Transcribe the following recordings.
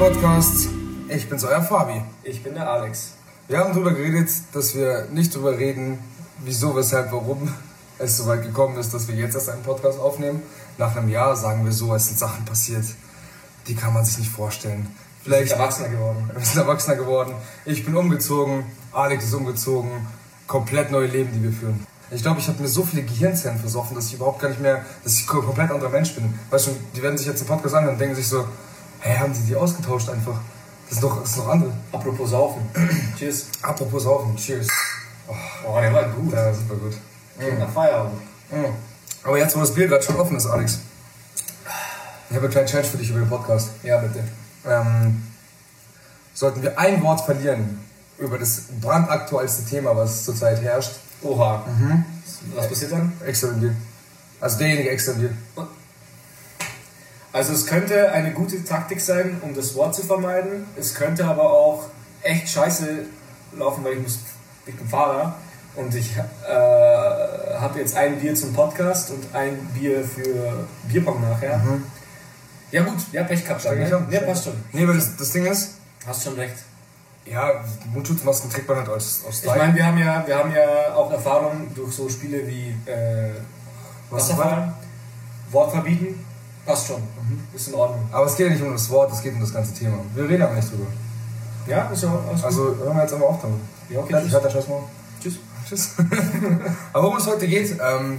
Podcast. Ich bin's, euer Fabi. Ich bin der Alex. Wir haben darüber geredet, dass wir nicht darüber reden, wieso, weshalb, warum es so weit gekommen ist, dass wir jetzt erst einen Podcast aufnehmen. Nach einem Jahr sagen wir so, es sind Sachen passiert, die kann man sich nicht vorstellen. Vielleicht wir sind erwachsener geworden. Wir sind erwachsener geworden. Ich bin umgezogen, Alex ist umgezogen. Komplett neue Leben, die wir führen. Ich glaube, ich habe mir so viele Gehirnzellen versoffen, dass ich überhaupt gar nicht mehr, dass ich ein komplett anderer Mensch bin. Weißt du, die werden sich jetzt den Podcast anhören und denken sich so, hä, haben die die ausgetauscht einfach? Das ist doch, das ist doch andere. Apropos Saufen. cheers. Apropos Saufen. Cheers. Oh, oh, der war gut. Ja, super gut. Klingt nach Feierabend. Mhm. Aber jetzt, wo das Bier gerade schon offen ist, Alex. Ich habe einen kleinen Challenge für dich über den Podcast. Ja, bitte. Ähm, sollten wir ein Wort verlieren über das brandaktuellste Thema, was zurzeit herrscht. Oha. Mhm. Was passiert dann? Extra Also derjenige extra Also es könnte eine gute Taktik sein, um das Wort zu vermeiden. Es könnte aber auch echt scheiße laufen, weil ich muss, ich bin Fahrer und ich äh, habe jetzt ein Bier zum Podcast und ein Bier für Bierpong nachher. Mhm. Ja gut, ja Pech gehabt. Ne? Ja, passt schon. Nee, aber das, das Ding ist... Hast schon recht. Ja, Mundschutzmasken trägt man halt aus, aus Ich meine, wir haben ja, wir haben ja auch Erfahrung durch so Spiele wie äh, Wasserfall, Wort verbieten, passt schon. Ist in Ordnung. Aber es geht ja nicht um das Wort, es geht um das ganze Thema. Wir reden aber nicht drüber. Ja, ist ja alles Also hören wir jetzt aber auf damit. Ja, okay. Fertig, tschüss. Mal. Tschüss. Tschüss. aber worum es heute geht, ähm,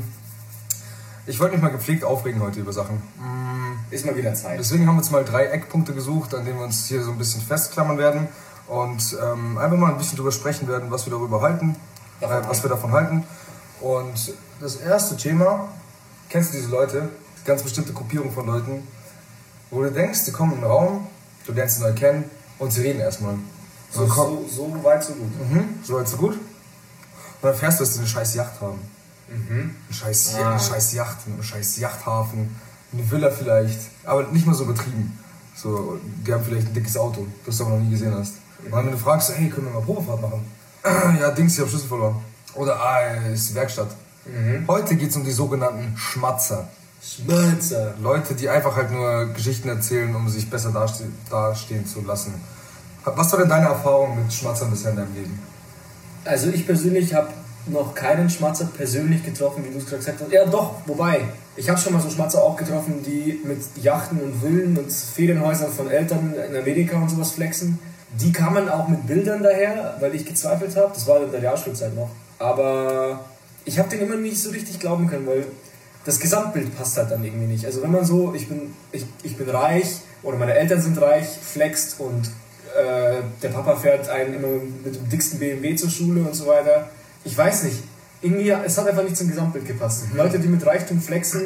ich wollte mich mal gepflegt aufregen heute über Sachen. Mm. Ist mal wieder Zeit. Deswegen haben wir uns mal drei Eckpunkte gesucht, an denen wir uns hier so ein bisschen festklammern werden und ähm, einfach mal ein bisschen darüber sprechen werden, was wir darüber halten, äh, was wir davon halten. Und das erste Thema, kennst du diese Leute, ganz bestimmte Gruppierung von Leuten, wo du denkst, die kommen in den Raum, du lernst sie neu kennen und sie reden erstmal. So, so, so, weit, so gut. Mhm, so weit, so gut. Und dann fährst du, dass sie eine scheiß Yacht haben. Mhm. Eine, scheiß, ah. eine scheiß Yacht, eine scheiß Yachthafen, eine Villa vielleicht, aber nicht mal so übertrieben. So, die haben vielleicht ein dickes Auto, das du aber noch nie gesehen hast. Und dann, wenn du fragst, hey, können wir mal Probefahrt machen? ja, Dings, ich hab Schlüssel verloren. Oder, ah, ist die Werkstatt. Mhm. Heute geht es um die sogenannten Schmatzer. Schmatzer. Leute, die einfach halt nur Geschichten erzählen, um sich besser daste dastehen zu lassen. Was war denn deine Erfahrung mit Schmatzern bisher in deinem Leben? Also ich persönlich habe noch keinen Schmatzer persönlich getroffen, wie du es gerade gesagt hast. Ja, doch, wobei. Ich habe schon mal so Schmatzer auch getroffen, die mit Yachten und Villen und Ferienhäusern von Eltern in Amerika und sowas flexen. Die kamen auch mit Bildern daher, weil ich gezweifelt habe. Das war in der Realschulzeit noch. Aber ich habe den immer nicht so richtig glauben können, weil das Gesamtbild passt halt dann irgendwie nicht. Also wenn man so, ich bin, ich, ich bin reich oder meine Eltern sind reich, flext und äh, der Papa fährt einen immer mit dem dicksten BMW zur Schule und so weiter. Ich weiß nicht. Irgendwie, es hat einfach nicht zum Gesamtbild gepasst. Mhm. Leute, die mit Reichtum flexen,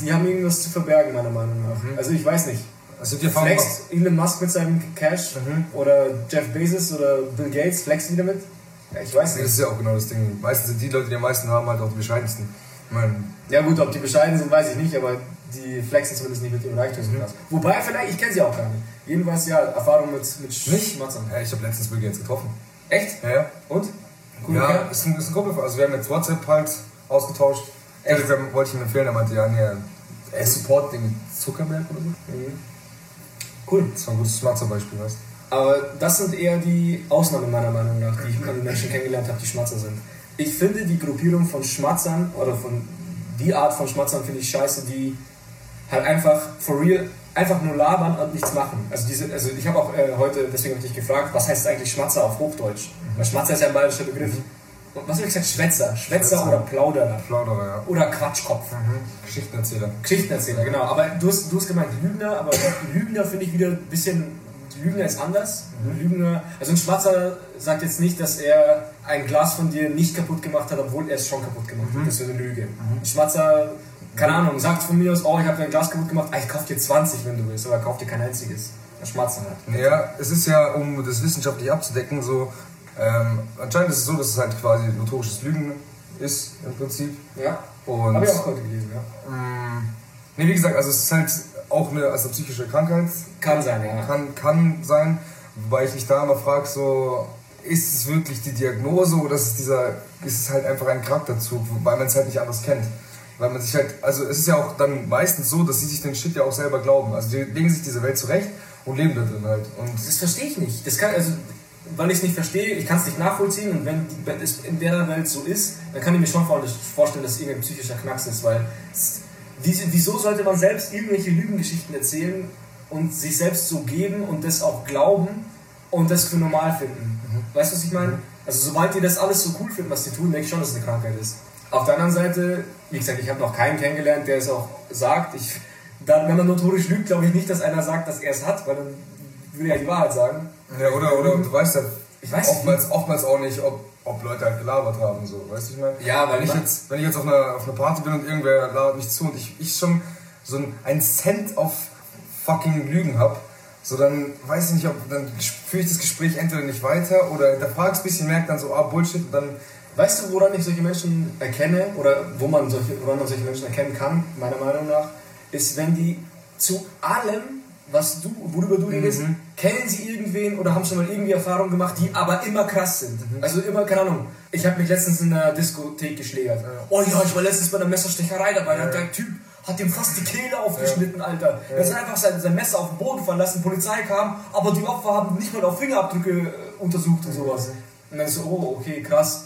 die haben irgendwas zu verbergen, meiner Meinung nach. Mhm. Also ich weiß nicht. Also die flext Elon Musk mit seinem Cash mhm. oder Jeff Bezos oder Bill Gates flexen die damit? Ja, ich weiß nicht. Das ist ja auch genau das Ding. Meistens sind die Leute, die am meisten haben, halt auch die bescheidensten. Ich mein, ja gut, ob die bescheiden sind, weiß ich nicht, aber die flexen zumindest nicht mit ihrem Reichtum. Mhm. Wobei, vielleicht, ich kenne sie auch gar nicht. Jedenfalls ja, Erfahrung mit, mit Schmatzern. Ja, ich habe letztens Bill Gates getroffen. Echt? Ja, ja. Und? Cool, ja, okay. ist, ein, ist ein Kumpel. Also wir haben jetzt WhatsApp halt ausgetauscht. Echt? Telegram wollte ich ihm empfehlen, er meinte, ja, nee, er support den Zuckerberg oder so. Mhm. Cool. Das war ein gutes Schmatzer-Beispiel, weißt du? Aber das sind eher die Ausnahmen meiner Meinung nach, die ich an Menschen kennengelernt habe, die Schmatzer sind. Ich finde die Gruppierung von Schmatzern oder von die Art von Schmatzern finde ich scheiße, die halt einfach for real einfach nur labern und nichts machen. Also, diese, also ich habe auch äh, heute, deswegen habe ich dich gefragt, was heißt eigentlich Schmatzer auf Hochdeutsch? Mhm. Weil Schmatzer ist ja ein bayerischer Begriff. Mhm. Was habe ich gesagt? Schwätzer. Schwätzer, Schwätzer. oder Plauderer. Plauderer, ja. Oder Quatschkopf. Mhm. Geschichtenerzähler. Geschichtenerzähler, genau. Aber du hast, du hast gemeint Lügner, aber Lügner finde ich wieder ein bisschen. Lügner ist anders. Mhm. Lügner, also ein Schmatzer sagt jetzt nicht, dass er ein Glas von dir nicht kaputt gemacht hat, obwohl er es schon kaputt gemacht hat. Mhm. Das wäre eine Lüge. Mhm. Ein Schmatzer, keine Ahnung, sagt von mir aus, oh, ich habe dein Glas kaputt gemacht, ah, ich kauf dir 20, wenn du willst, aber kauf dir kein einziges. Ein Schmatzer halt. Ja, es ist ja, um das wissenschaftlich abzudecken, so, ähm, anscheinend ist es so, dass es halt quasi notorisches Lügen ist im Prinzip. Ja. Habe ich auch heute gelesen, ja. Mh, mm, nee, wie gesagt, also es ist halt auch eine, also psychische Krankheit. Kann sein, ja. Kann, kann sein. Wobei ich mich da immer frage, so, ist es wirklich die Diagnose oder ist es, dieser, ist es halt einfach ein Charakterzug, weil man es halt nicht anders kennt? Weil man sich halt, also es ist ja auch dann meistens so, dass sie sich den Shit ja auch selber glauben. Also die legen sich diese Welt zurecht und leben da drin halt. Und das verstehe ich nicht. Das kann, also, weil ich es nicht verstehe, ich kann es nicht nachvollziehen und wenn es in der Welt so ist, dann kann ich mir schon vorstellen, dass es irgendein psychischer Knacks ist, weil wieso sollte man selbst irgendwelche Lügengeschichten erzählen und sich selbst so geben und das auch glauben und das für normal finden? Mhm. Weißt du, was ich meine? Mhm. Also sobald die das alles so cool finden, was die tun, denke ich schon, dass es eine Krankheit ist. Auf der anderen Seite, wie gesagt, ich habe noch keinen kennengelernt, der es auch sagt. Ich, dann, wenn man notorisch lügt, glaube ich nicht, dass einer sagt, dass er es hat, weil dann würde er ja die Wahrheit sagen. Ja, oder, oder du weißt ja ich weiß oftmals, oftmals auch nicht, ob, ob Leute halt gelabert haben, so, weißt du, ich meine? Ja, weil wenn ich jetzt, wenn ich jetzt auf einer, auf einer Party bin und irgendwer labert mich zu und ich, ich schon so ein, Cent auf fucking Lügen habe, so dann weiß ich nicht, ob dann führe ich das Gespräch entweder nicht weiter oder da fragst ein bisschen, merkt dann so, ah, Bullshit, und dann. Weißt du, woran ich solche Menschen erkenne oder wo man solche, woran man solche Menschen erkennen kann, meiner Meinung nach, ist, wenn die zu allem, was du, worüber du redest, mhm. kennen sie irgendwen oder haben schon mal irgendwie Erfahrungen gemacht, die aber immer krass sind. Mhm. Also immer, keine Ahnung. Ich habe mich letztens in einer Diskothek geschlägert. Ja. Oh ja, ich war letztens bei einer Messerstecherei dabei, da hat der Typ hat ihm fast die Kehle aufgeschnitten, ja. Alter. Er hat einfach sein, sein, Messer auf den Boden fallen lassen, Polizei kam, aber die Opfer haben nicht mal auf Fingerabdrücke äh, untersucht und sowas. Und dann so, oh, okay, krass.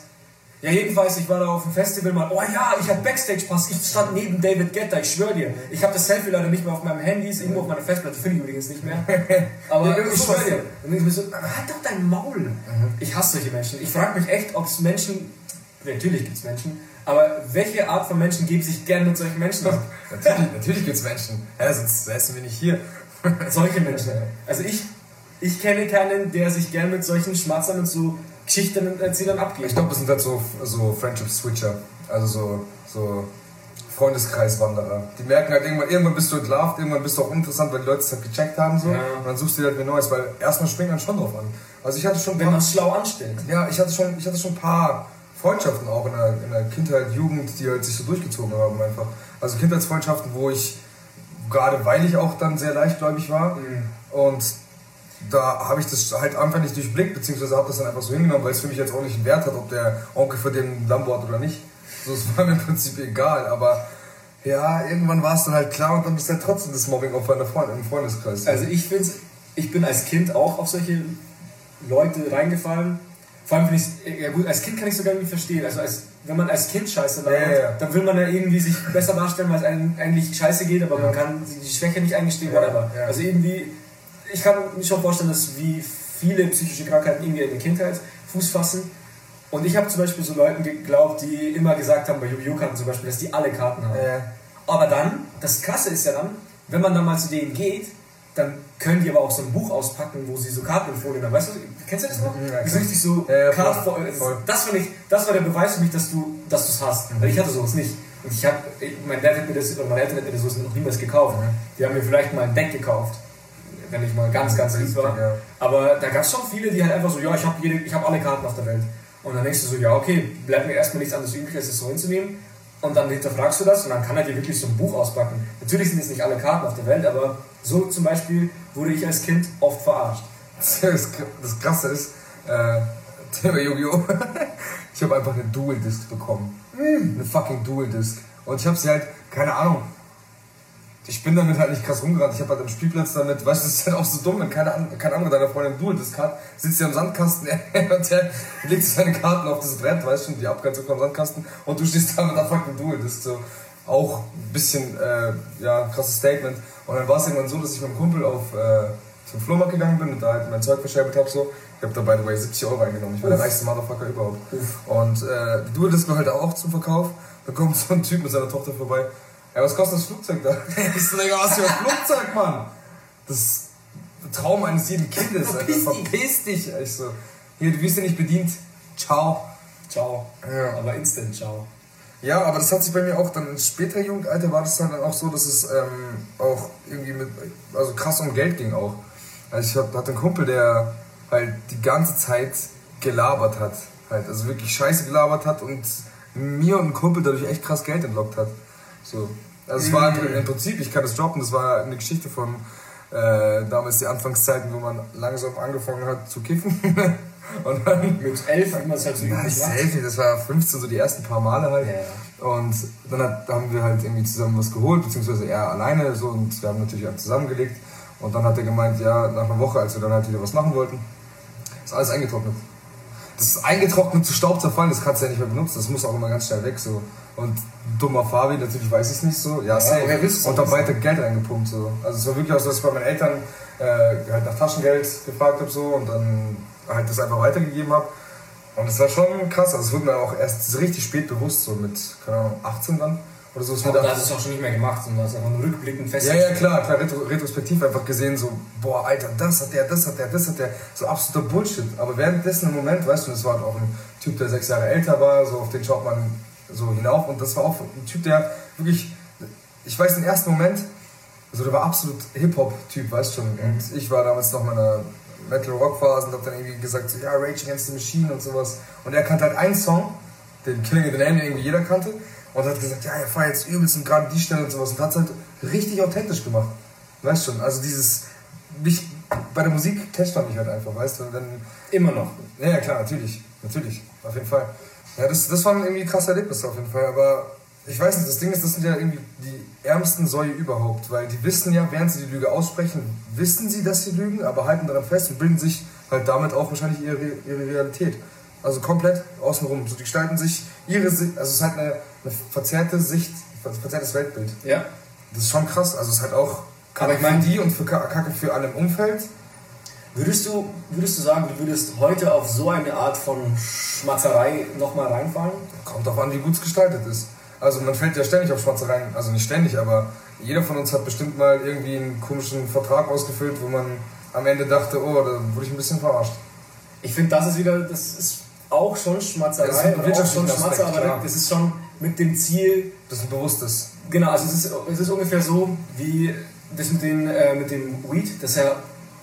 Ja, jedenfalls, ich war da auf dem Festival mal, oh ja, ich hatte Backstage-Pass, ich stand neben David Guetta, ich schwöre dir. Ich habe das Selfie leider nicht mehr auf meinem Handy, ist irgendwo auf meiner Festplatte, finde ich übrigens nicht mehr. Aber ich schwöre dir. Und ich mir so, halt doch dein Maul. Mhm. Ich hasse solche Menschen. Ich frage mich echt, ob es Menschen, natürlich gibt es Menschen, aber welche Art von Menschen geben sich gern mit solchen Menschen ab? natürlich natürlich gibt es Menschen. Ja, sonst säßen wir nicht hier. solche Menschen. Also ich, ich kenne keinen, der sich gern mit solchen Schmatzern und so Geschichtenerzählern abgibt. Ich glaube, das sind halt so, so Friendship-Switcher. Also so, so Freundeskreiswanderer. Die merken halt irgendwann, irgendwann bist du entlarvt, irgendwann bist du auch interessant, weil die Leute es halt gecheckt haben so. Ja. Und dann suchst du dir halt ein Neues, weil erstmal springt man schon drauf an. Also ich hatte schon Wenn man es schlau anstellt. Ja, ich hatte schon, ich hatte schon ein paar Freundschaften auch in der, in der Kindheit, Jugend, die halt sich so durchgezogen haben einfach. Also Kindheitsfreundschaften, wo ich, gerade weil ich auch dann sehr leichtgläubig war mhm. und da habe ich das halt einfach nicht durchblickt, beziehungsweise habe das dann einfach so hingenommen, weil es für mich jetzt auch nicht einen Wert hat, ob der Onkel für den Lambo hat oder nicht. So, es war mir im Prinzip egal, aber ja, irgendwann war es dann halt klar und dann bist du halt trotzdem das Mobbing-Opfer in der Freund im Freundeskreis. Also ich finde ich bin als Kind auch auf solche Leute reingefallen vor allem finde ich ja gut, als Kind kann ich sogar irgendwie verstehen. Also als, wenn man als Kind Scheiße labert, ja, ja. dann will man ja irgendwie sich besser darstellen, weil es einem eigentlich Scheiße geht, aber man kann die Schwäche nicht eingestehen, whatever. Also irgendwie, ich kann mir schon vorstellen, dass wie viele psychische Krankheiten irgendwie in der Kindheit Fuß fassen. Und ich habe zum Beispiel so Leuten geglaubt, die immer gesagt haben, bei Yu-Gi-Oh! Karten zum Beispiel, dass die alle Karten haben. Aber dann, das Krasse ist ja dann, wenn man dann mal zu denen geht, dann können die aber auch so ein Buch auspacken, wo sie so Karten Folien haben. Weißt du, kennst du das noch? Ja, die so richtig so ja, Card voll, das, fand ich, das war der Beweis für mich, dass du es hast. Mhm. Weil ich hatte sowas nicht. Und ich habe, mein Dad hat mir das, oder meine Eltern hätten mir das sowas noch niemals gekauft. Mhm. Die haben mir vielleicht mal ein Deck gekauft. Wenn ich mal ganz, ganz lieb war. Ja. Aber da gab es schon viele, die halt einfach so, ja, ich habe hab alle Karten auf der Welt. Und dann denkst du so, ja, okay, bleibt mir erstmal nichts anderes übrig, als es so hinzunehmen. Und dann hinterfragst du das und dann kann er dir wirklich so ein Buch auspacken. Natürlich sind es nicht alle Karten auf der Welt, aber so zum Beispiel wurde ich als Kind oft verarscht. Das, das Krasse ist, äh, Thema Yu-Gi-Oh! ich habe einfach eine Dual-Disc bekommen. Mm. Eine fucking Dual-Disc. Und ich habe sie halt, keine Ahnung, ich bin damit halt nicht krass rumgerannt. Ich habe halt am Spielplatz damit, weißt du, das ist halt auch so dumm, wenn keine, kein anderer deiner Freundin Dual-Disc hat, sitzt ja am Sandkasten und der legt seine Karten auf das Brett, weißt du, die Abgrenzung vom Sandkasten und du stehst da mit einer fucking Dual-Disc. So. Auch ein bisschen, äh, ja, krasses Statement. Und dann war es irgendwann so, dass ich mit dem Kumpel auf äh, zum Flohmarkt gegangen bin und da halt mein Zeug verscherbelt habe. So. Ich habe da, by the way, 70 Euro eingenommen. Ich war der reichste Motherfucker überhaupt. Und äh, die Dual-Disc war halt auch zum Verkauf. Da kommt so ein Typ mit seiner Tochter vorbei. Ja, was kostet das Flugzeug da? ich so, Digga, was für ein Flugzeug, Mann? Das ist der Traum eines jeden Kindes, Alter. Verpiss dich. Ich so, hier, du wirst ja nicht bedient. Ciao. Ciao. Ja. Aber instant ciao. Ja, aber das hat sich bei mir auch dann in später Jugendalter war das dann auch so, dass es ähm, auch irgendwie mit, also krass um Geld ging auch. Also ich hatte einen Kumpel, der halt die ganze Zeit gelabert hat. Halt, also wirklich scheiße gelabert hat und mir und einem Kumpel dadurch echt krass Geld entlockt hat. So. Also es war im Prinzip, ich kann das droppen, das war eine Geschichte von äh, damals die Anfangszeiten, wo man langsam angefangen hat zu kiffen. Und dann mit elf hat man es halt so üblich selten, das war 15 so die ersten paar Male halt. Ja. Und dann hat, haben wir halt irgendwie zusammen was geholt, beziehungsweise er alleine so und wir haben natürlich auch zusammengelegt. Und dann hat er gemeint, ja, nach einer Woche, als wir dann halt wieder was machen wollten, ist alles eingetrocknet. Das ist eingetrocknet zu Staub zerfallen, das kannst du ja nicht mehr benutzen, das muss auch immer ganz schnell weg so. Und dummer Fabi, natürlich weiß ich es nicht so, ja, ja safe. Und dann weiter Geld reingepumpt so. Also es war wirklich auch so, dass ich bei meinen Eltern äh, halt nach Taschengeld gefragt habe so und dann halt das einfach weitergegeben habe. Und es war schon krass, also es wurde mir auch erst richtig spät bewusst, so mit, keine Ahnung, 18 dann oder so. Aber da hast du es auch schon nicht mehr gemacht, sondern hast einfach nur rückblickend festgestellt. Ja, ja, klar, klar, retro retrospektiv einfach gesehen, so, boah, Alter, das hat der, das hat der, das hat der, so absoluter Bullshit. Aber währenddessen im Moment, weißt du, das war halt auch ein Typ, der sechs Jahre älter war, so auf den schaut man so hinauf und das war auch ein Typ, der wirklich, ich weiß, im ersten Moment, also der war absolut Hip-Hop-Typ, weißt schon. Und ich war damals noch in meiner Metal-Rock-Phase und hab dann irgendwie gesagt, so, ja, Rage Against the Machine und sowas. Und er kannte halt einen Song, den Killing in the Name, den irgendwie jeder kannte und hat gesagt, ja, er feiert jetzt übelst und gerade die Stelle und sowas und hat es halt richtig authentisch gemacht. Weißt schon, also dieses, mich, bei der Musik catcht man mich halt einfach, weißt du. Immer noch. Ja, ja, klar, natürlich, natürlich, auf jeden Fall. Ja, das, das waren irgendwie krasse Erlebnisse auf jeden Fall, aber ich weiß nicht, das Ding ist, das sind ja irgendwie die ärmsten Säue überhaupt, weil die wissen ja, während sie die Lüge aussprechen, wissen sie, dass sie lügen, aber halten daran fest und bilden sich halt damit auch wahrscheinlich ihre, ihre Realität. Also komplett außenrum. So, die gestalten sich ihre, also es ist halt eine, eine verzerrte Sicht, verzerrtes Weltbild. Ja. Das ist schon krass. Also es ist halt auch Kacke ich mein, für die und für Kacke für alle im Umfeld. Würdest du, würdest du sagen, du würdest heute auf so eine Art von Schmatzerei nochmal reinfallen? Kommt darauf an, wie gut es gestaltet ist. Also man fällt ja ständig auf Schmatzereien, also nicht ständig, aber jeder von uns hat bestimmt mal irgendwie einen komischen Vertrag ausgefüllt, wo man am Ende dachte, oh, da wurde ich ein bisschen verarscht. Ich finde, das ist wieder, das ist auch schon Schmatzerei, das ist auch schon Schmatzer, aber klar. das ist schon mit dem Ziel. Das ist ein bewusstes. Genau, also es ist, es ist ungefähr so wie das mit, den, äh, mit dem Weed, dass er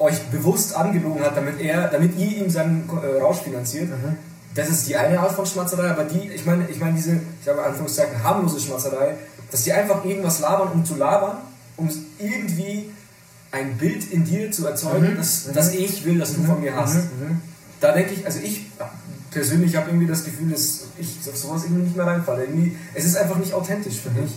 euch bewusst angelogen hat, damit er, damit ihr ihm seinen äh, Rausch finanziert. Mhm. Das ist die eine Art von Schmatzerei, aber die, ich meine, ich meine diese, ich habe Anführungszeichen harmlose Schmatzerei, dass die einfach irgendwas labern, um zu labern, um irgendwie ein Bild in dir zu erzeugen, mhm. dass, mhm. ich will, dass du von mir hast. Mhm. mhm. Da denke ich, also ich persönlich habe irgendwie das Gefühl, dass ich auf sowas irgendwie nicht mehr reinfalle. Irgendwie, es ist einfach nicht authentisch für mich.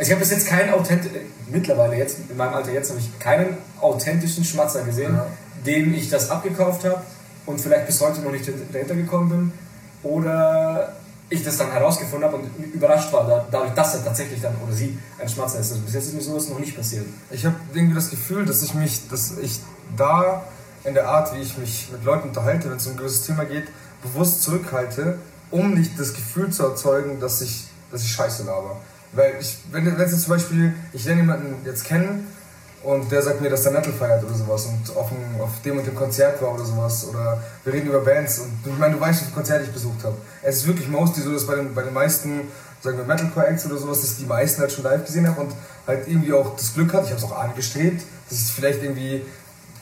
Also ich habe bis jetzt keinen authentischen, mittlerweile jetzt, in meinem Alter jetzt, habe ich keinen authentischen Schmatzer gesehen, ja. dem ich das abgekauft habe und vielleicht bis heute noch nicht dahinter gekommen bin. Oder ich das dann herausgefunden habe und überrascht war, dadurch, dass er tatsächlich dann oder sie ein Schmatzer ist. Also bis jetzt ist mir sowas noch nicht passiert. Ich habe irgendwie das Gefühl, dass ich mich, dass ich da in der Art, wie ich mich mit Leuten unterhalte, wenn es um ein gewisses Thema geht, bewusst zurückhalte, um nicht das Gefühl zu erzeugen, dass ich, dass ich Scheiße laber. Weil ich, wenn, wenn jetzt zum Beispiel, ich lerne jemanden jetzt kennen und der sagt mir, dass der Metal feiert oder sowas und auf, dem, auf dem und dem Konzert war oder sowas oder wir reden über Bands und ich meine, du weißt, wie viele Konzerte ich besucht habe. Es ist wirklich mostly so, dass bei den, bei den meisten, sagen wir Metalcore Acts oder sowas, dass die meisten halt schon live gesehen haben und halt irgendwie auch das Glück hat, ich habe es auch angestrebt, dass ich vielleicht irgendwie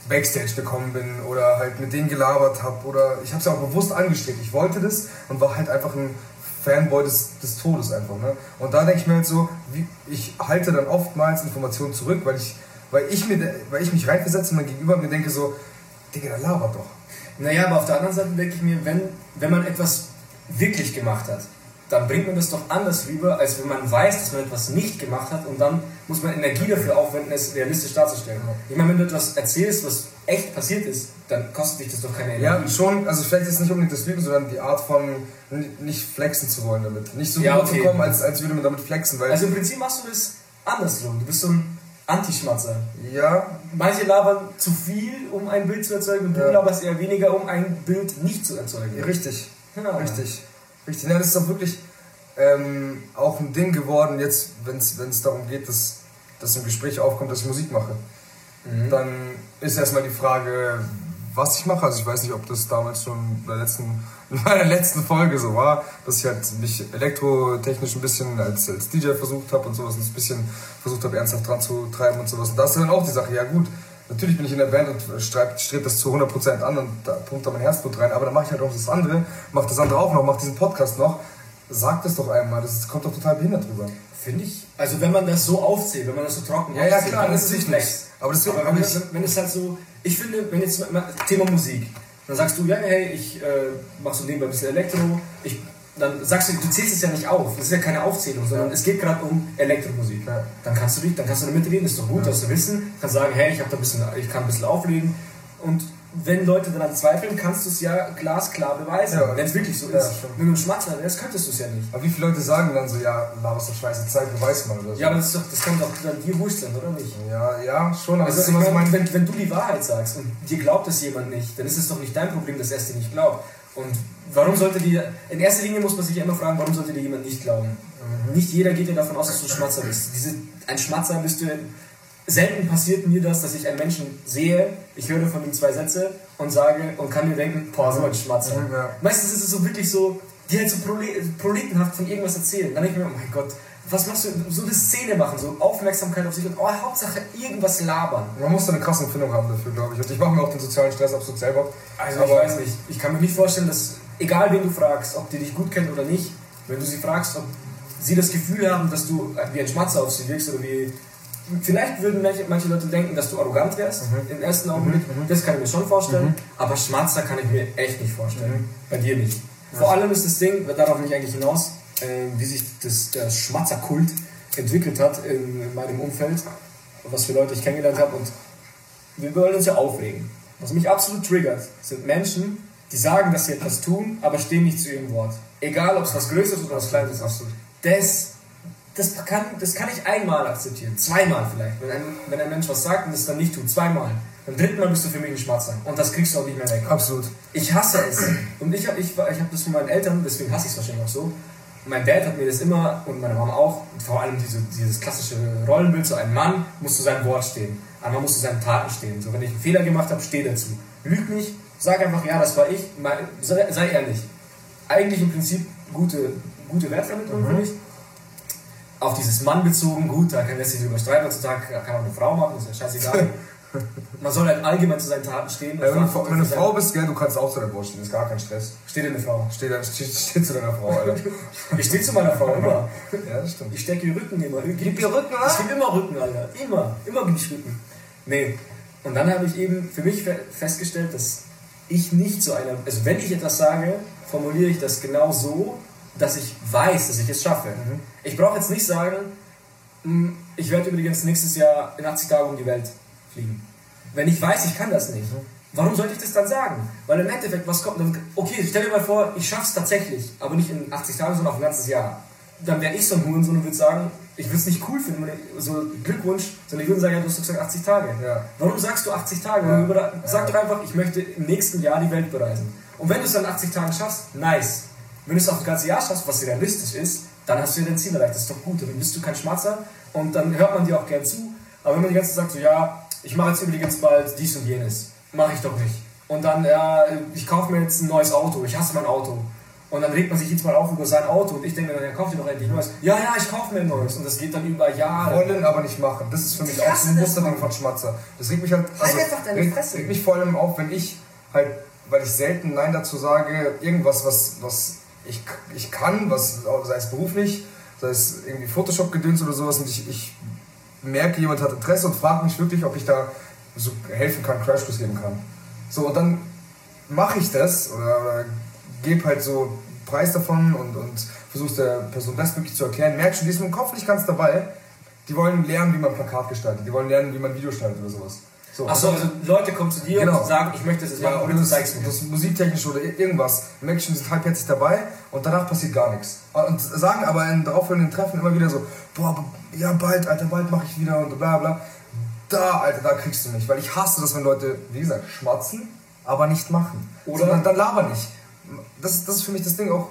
Backstage gekommen bin oder halt mit denen gelabert habe oder ich habe es ja auch bewusst angestrebt. Ich wollte das und war halt einfach ein Fanboy des, des Todes einfach. Ne? Und da denke ich mir halt so, wie, ich halte dann oftmals Informationen zurück, weil ich, weil ich, mir, weil ich mich reinversetze und mein Gegenüber mir denke so, Digga, labert doch. Naja, aber auf der anderen Seite denke ich mir, wenn, wenn man etwas wirklich gemacht hat, dann bringt man das doch anders rüber, als wenn man weiß, dass man etwas nicht gemacht hat und dann muss man Energie dafür aufwenden, es realistisch darzustellen. Ich meine, wenn du etwas erzählst, was echt passiert ist, dann kostet dich das doch keine Energie. Ja, schon, also vielleicht ist es nicht unbedingt das Lügen, sondern die Art von nicht flexen zu wollen damit. Nicht so ja, okay. kommen, als, als würde man damit flexen. also im Prinzip machst du das andersrum. Du bist so ein Antischmatzer. Ja. Manche labern zu viel, um ein Bild zu erzeugen und du ja. laberst eher weniger, um ein Bild nicht zu erzeugen. Richtig. Ja. Richtig. Richtig, ja, das ist doch wirklich ähm, auch ein Ding geworden, jetzt, wenn es darum geht, dass, dass im Gespräch aufkommt, dass ich Musik mache. Mhm. Dann ist erstmal die Frage, was ich mache. Also ich weiß nicht, ob das damals schon bei der letzten, in meiner letzten Folge so war, dass ich halt mich elektrotechnisch ein bisschen als, als DJ versucht habe und sowas, ein bisschen versucht habe, ernsthaft dran zu treiben und sowas. Und da ist dann auch die Sache, ja gut, natürlich bin ich in der Band und strebe das zu 100% an und da pumpt da mein Herzblut rein, aber dann mache ich halt auch das andere, mache das andere auch noch, mache diesen Podcast noch. Sag das doch einmal, das kommt doch total behindert drüber. Finde ich. Also wenn man das so aufzählt, wenn man das so trocken ja, aufzählt, ja, klar, dann ist es nicht flex. Aber, deswegen, aber wenn, wenn, wenn es halt so, ich finde, wenn jetzt Thema Musik, dann sagst du, ja, hey, ich äh, mache so nebenbei ein bisschen Elektro, ich dann sagst du, du zählst es ja nicht auf. Das ist ja keine Aufzählung, sondern es geht gerade um Elektromusik. Ja. Dann kannst du dich, dann kannst du damit reden, ist doch gut, dass du wissen, kannst sagen, hey, ich habe da ein bisschen, ich kann ein bisschen auflegen. Und wenn Leute daran zweifeln, kannst du es ja glasklar beweisen. Ja. Wenn es wirklich so Ja, ist. stimmt. Wenn du ein Schmatzer wärst, könntest du es ja nicht. Aber wie viele Leute sagen dann so, ja, laberst doch scheiße, zeig, beweis mal oder so. Ja, aber das, ist doch, das kann doch dann dir wurscht sein, oder nicht? ja, ja, schon, aber Also, ich meine, mein... wenn, wenn du die Wahrheit sagst und dir glaubt es jemand nicht, dann ist es doch nicht dein Problem, dass er es dir nicht glaubt. Und warum sollte dir, in erster Linie muss man sich ja immer fragen, warum sollte dir jemand nicht glauben? Nicht jeder geht ja davon aus, dass du ein Schmatzer bist. Diese, ein Schmatzer bist du, selten passiert mir das, dass ich einen Menschen sehe, ich höre von ihm zwei Sätze und sage und kann mir denken, boah, so ein Schmatzer. Mhm, ja. Meistens ist es so wirklich so, die halt so prole- proletenhaft von irgendwas erzählen. Dann denke ich mir, oh mein Gott, was machst du? So eine Szene machen, so Aufmerksamkeit auf sich und oh, Hauptsache irgendwas labern. Man muss da eine krasse Empfindung haben dafür, glaube ich. Und ich mache mir auch den sozialen Stress absolut selber. Also ich weiß nicht. Ich kann mir nicht vorstellen, dass, egal wen du fragst, ob die dich gut kennen oder nicht, wenn du sie fragst, ob sie das Gefühl haben, dass du wie ein Schmatzer auf sie wirkst oder wie... Vielleicht würden manche, manche Leute denken, dass du arrogant wärst im ersten Augenblick. Das kann ich mir schon vorstellen. Aber Schmatzer kann ich mir echt nicht vorstellen. Bei dir nicht. Vor allem ist das Ding, darauf will ich eigentlich hinaus, äh, wie sich das, der Schmatzerkult entwickelt hat in, in meinem Umfeld, was für Leute ich kennengelernt habe. Und wir wollen uns ja aufregen. Was mich absolut triggert, sind Menschen, die sagen, dass sie etwas tun, aber stehen nicht zu ihrem Wort. Egal, ob es was Größeres oder was Kleines ist. Absolut. Das, das, kann, das kann ich einmal akzeptieren. Zweimal vielleicht. Wenn ein, wenn ein Mensch was sagt und es dann nicht tut. Zweimal. Beim dritten Mal bist du für mich ein Schmatzer. Und das kriegst du auch nicht mehr weg. Absolut. Ich hasse es. Und ich habe ich, ich hab das von meinen Eltern, deswegen hasse ich es wahrscheinlich auch so. Mein Dad hat mir das immer und meine Mama auch, und vor allem diese, dieses klassische Rollenbild, so ein Mann muss zu seinem Wort stehen. Ein Mann muss zu seinen Taten stehen. So, wenn ich einen Fehler gemacht habe, steh dazu. Lüg nicht, sag einfach, ja, das war ich, sei, ehrlich. Eigentlich im Prinzip gute, gute Wertvermittlung, finde ich. Auf dieses Mann bezogen, gut, da kann lässt sich drüber streiten heutzutage, kann auch eine Frau machen, ist ja scheißegal. Man soll halt allgemein zu seinen Taten stehen. Ja, wenn, du, Verantwortung wenn du für Frau bist, gell, du kannst auch zu deiner Brust stehen, ist gar kein Stress. Steht eine Frau. Steh, steh, steh zu deiner Frau, Alter. Ich stehe zu meiner Frau immer. ja, das stimmt. Ich stecke ihr Rücken immer. Gib ihr Rücken, Ich gebe immer Rücken, Alter. Immer. Immer gebe ich Rücken. Nee. Und dann habe ich eben für mich fe- festgestellt, dass ich nicht so einer. Also, wenn ich etwas sage, formuliere ich das genau so, dass ich weiß, dass ich es schaffe. Ich brauche jetzt nicht sagen, "Hm, ich werde übrigens nächstes Jahr in 80 Tagen um die Welt fliegen. Wenn ich weiß, ich kann das nicht, warum sollte ich das dann sagen? Weil im Endeffekt, was kommt dann? Okay, stell dir mal vor, ich schaffe es tatsächlich, aber nicht in 80 Tagen, sondern auf ein ganzes Jahr. Dann wäre ich so ein Hurensohn und würde sagen, ich würde es nicht cool finden, so Glückwunsch, sondern ich würde sagen, ja, du hast gesagt 80 Tage. Ja. Warum sagst du 80 Tage? Ja. Sag doch einfach, ich möchte im nächsten Jahr die Welt bereisen. Und wenn du es dann in 80 Tagen schaffst, nice. Wenn du es auf das ganze Jahr schaffst, was realistisch ist, dann hast du ja dein Ziel erreicht. Das ist doch gut. Dann bist du kein Schmatzer und dann hört man dir auch gern zu. Aber wenn man die ganze Zeit sagt, so, ja, ich mache jetzt übrigens bald dies und jenes, mache ich doch nicht. Und dann, ja, ich kaufe mir jetzt ein neues Auto, ich hasse mein Auto. Und dann regt man sich jetzt mal auf über sein Auto und ich denke mir dann, ja, kauf dir doch endlich neues. Ja, ja, ich kaufe mir ein neues. Und das geht dann über Jahre. Wollen, aber nicht machen. Das ist für mich Ich auch so ein Musterding von Schmatzer. Das regt mich halt. einfach deine Fresse. regt mich vor allem auf, wenn ich halt, weil ich selten Nein dazu sage, irgendwas, was, was ich, ich kann, was, sei es beruflich, sei es irgendwie Photoshop-Gedöns oder sowas, und ich, ich merke, jemand hat Interesse und fragt mich wirklich, ob ich da so helfen kann, Crashkurs geben kann. So, und dann mache ich das oder, oder gebe halt so Preis davon und, und versuche der Person bestmöglich zu erklären. Merk schon, die ist mit dem Kopf nicht ganz dabei. Die wollen lernen, wie man Plakat gestaltet. Die wollen lernen, wie man Video gestaltet oder sowas. So, Achso, also Leute kommen zu dir Genau. und sagen, ich möchte das jetzt ja, machen oder du das, zeigst mir. das musiktechnisch oder ir- irgendwas. Menschen sind halbherzig dabei und danach passiert gar nichts. Und sagen aber in darauffolgenden Treffen immer wieder so, boah, ja bald, Alter, bald mache ich wieder und bla bla. Da, Alter, da kriegst du mich. Weil ich hasse das, wenn Leute, wie gesagt, schmatzen, aber nicht machen. Oder- Oder dann labern nicht. Das, das ist für mich das Ding auch,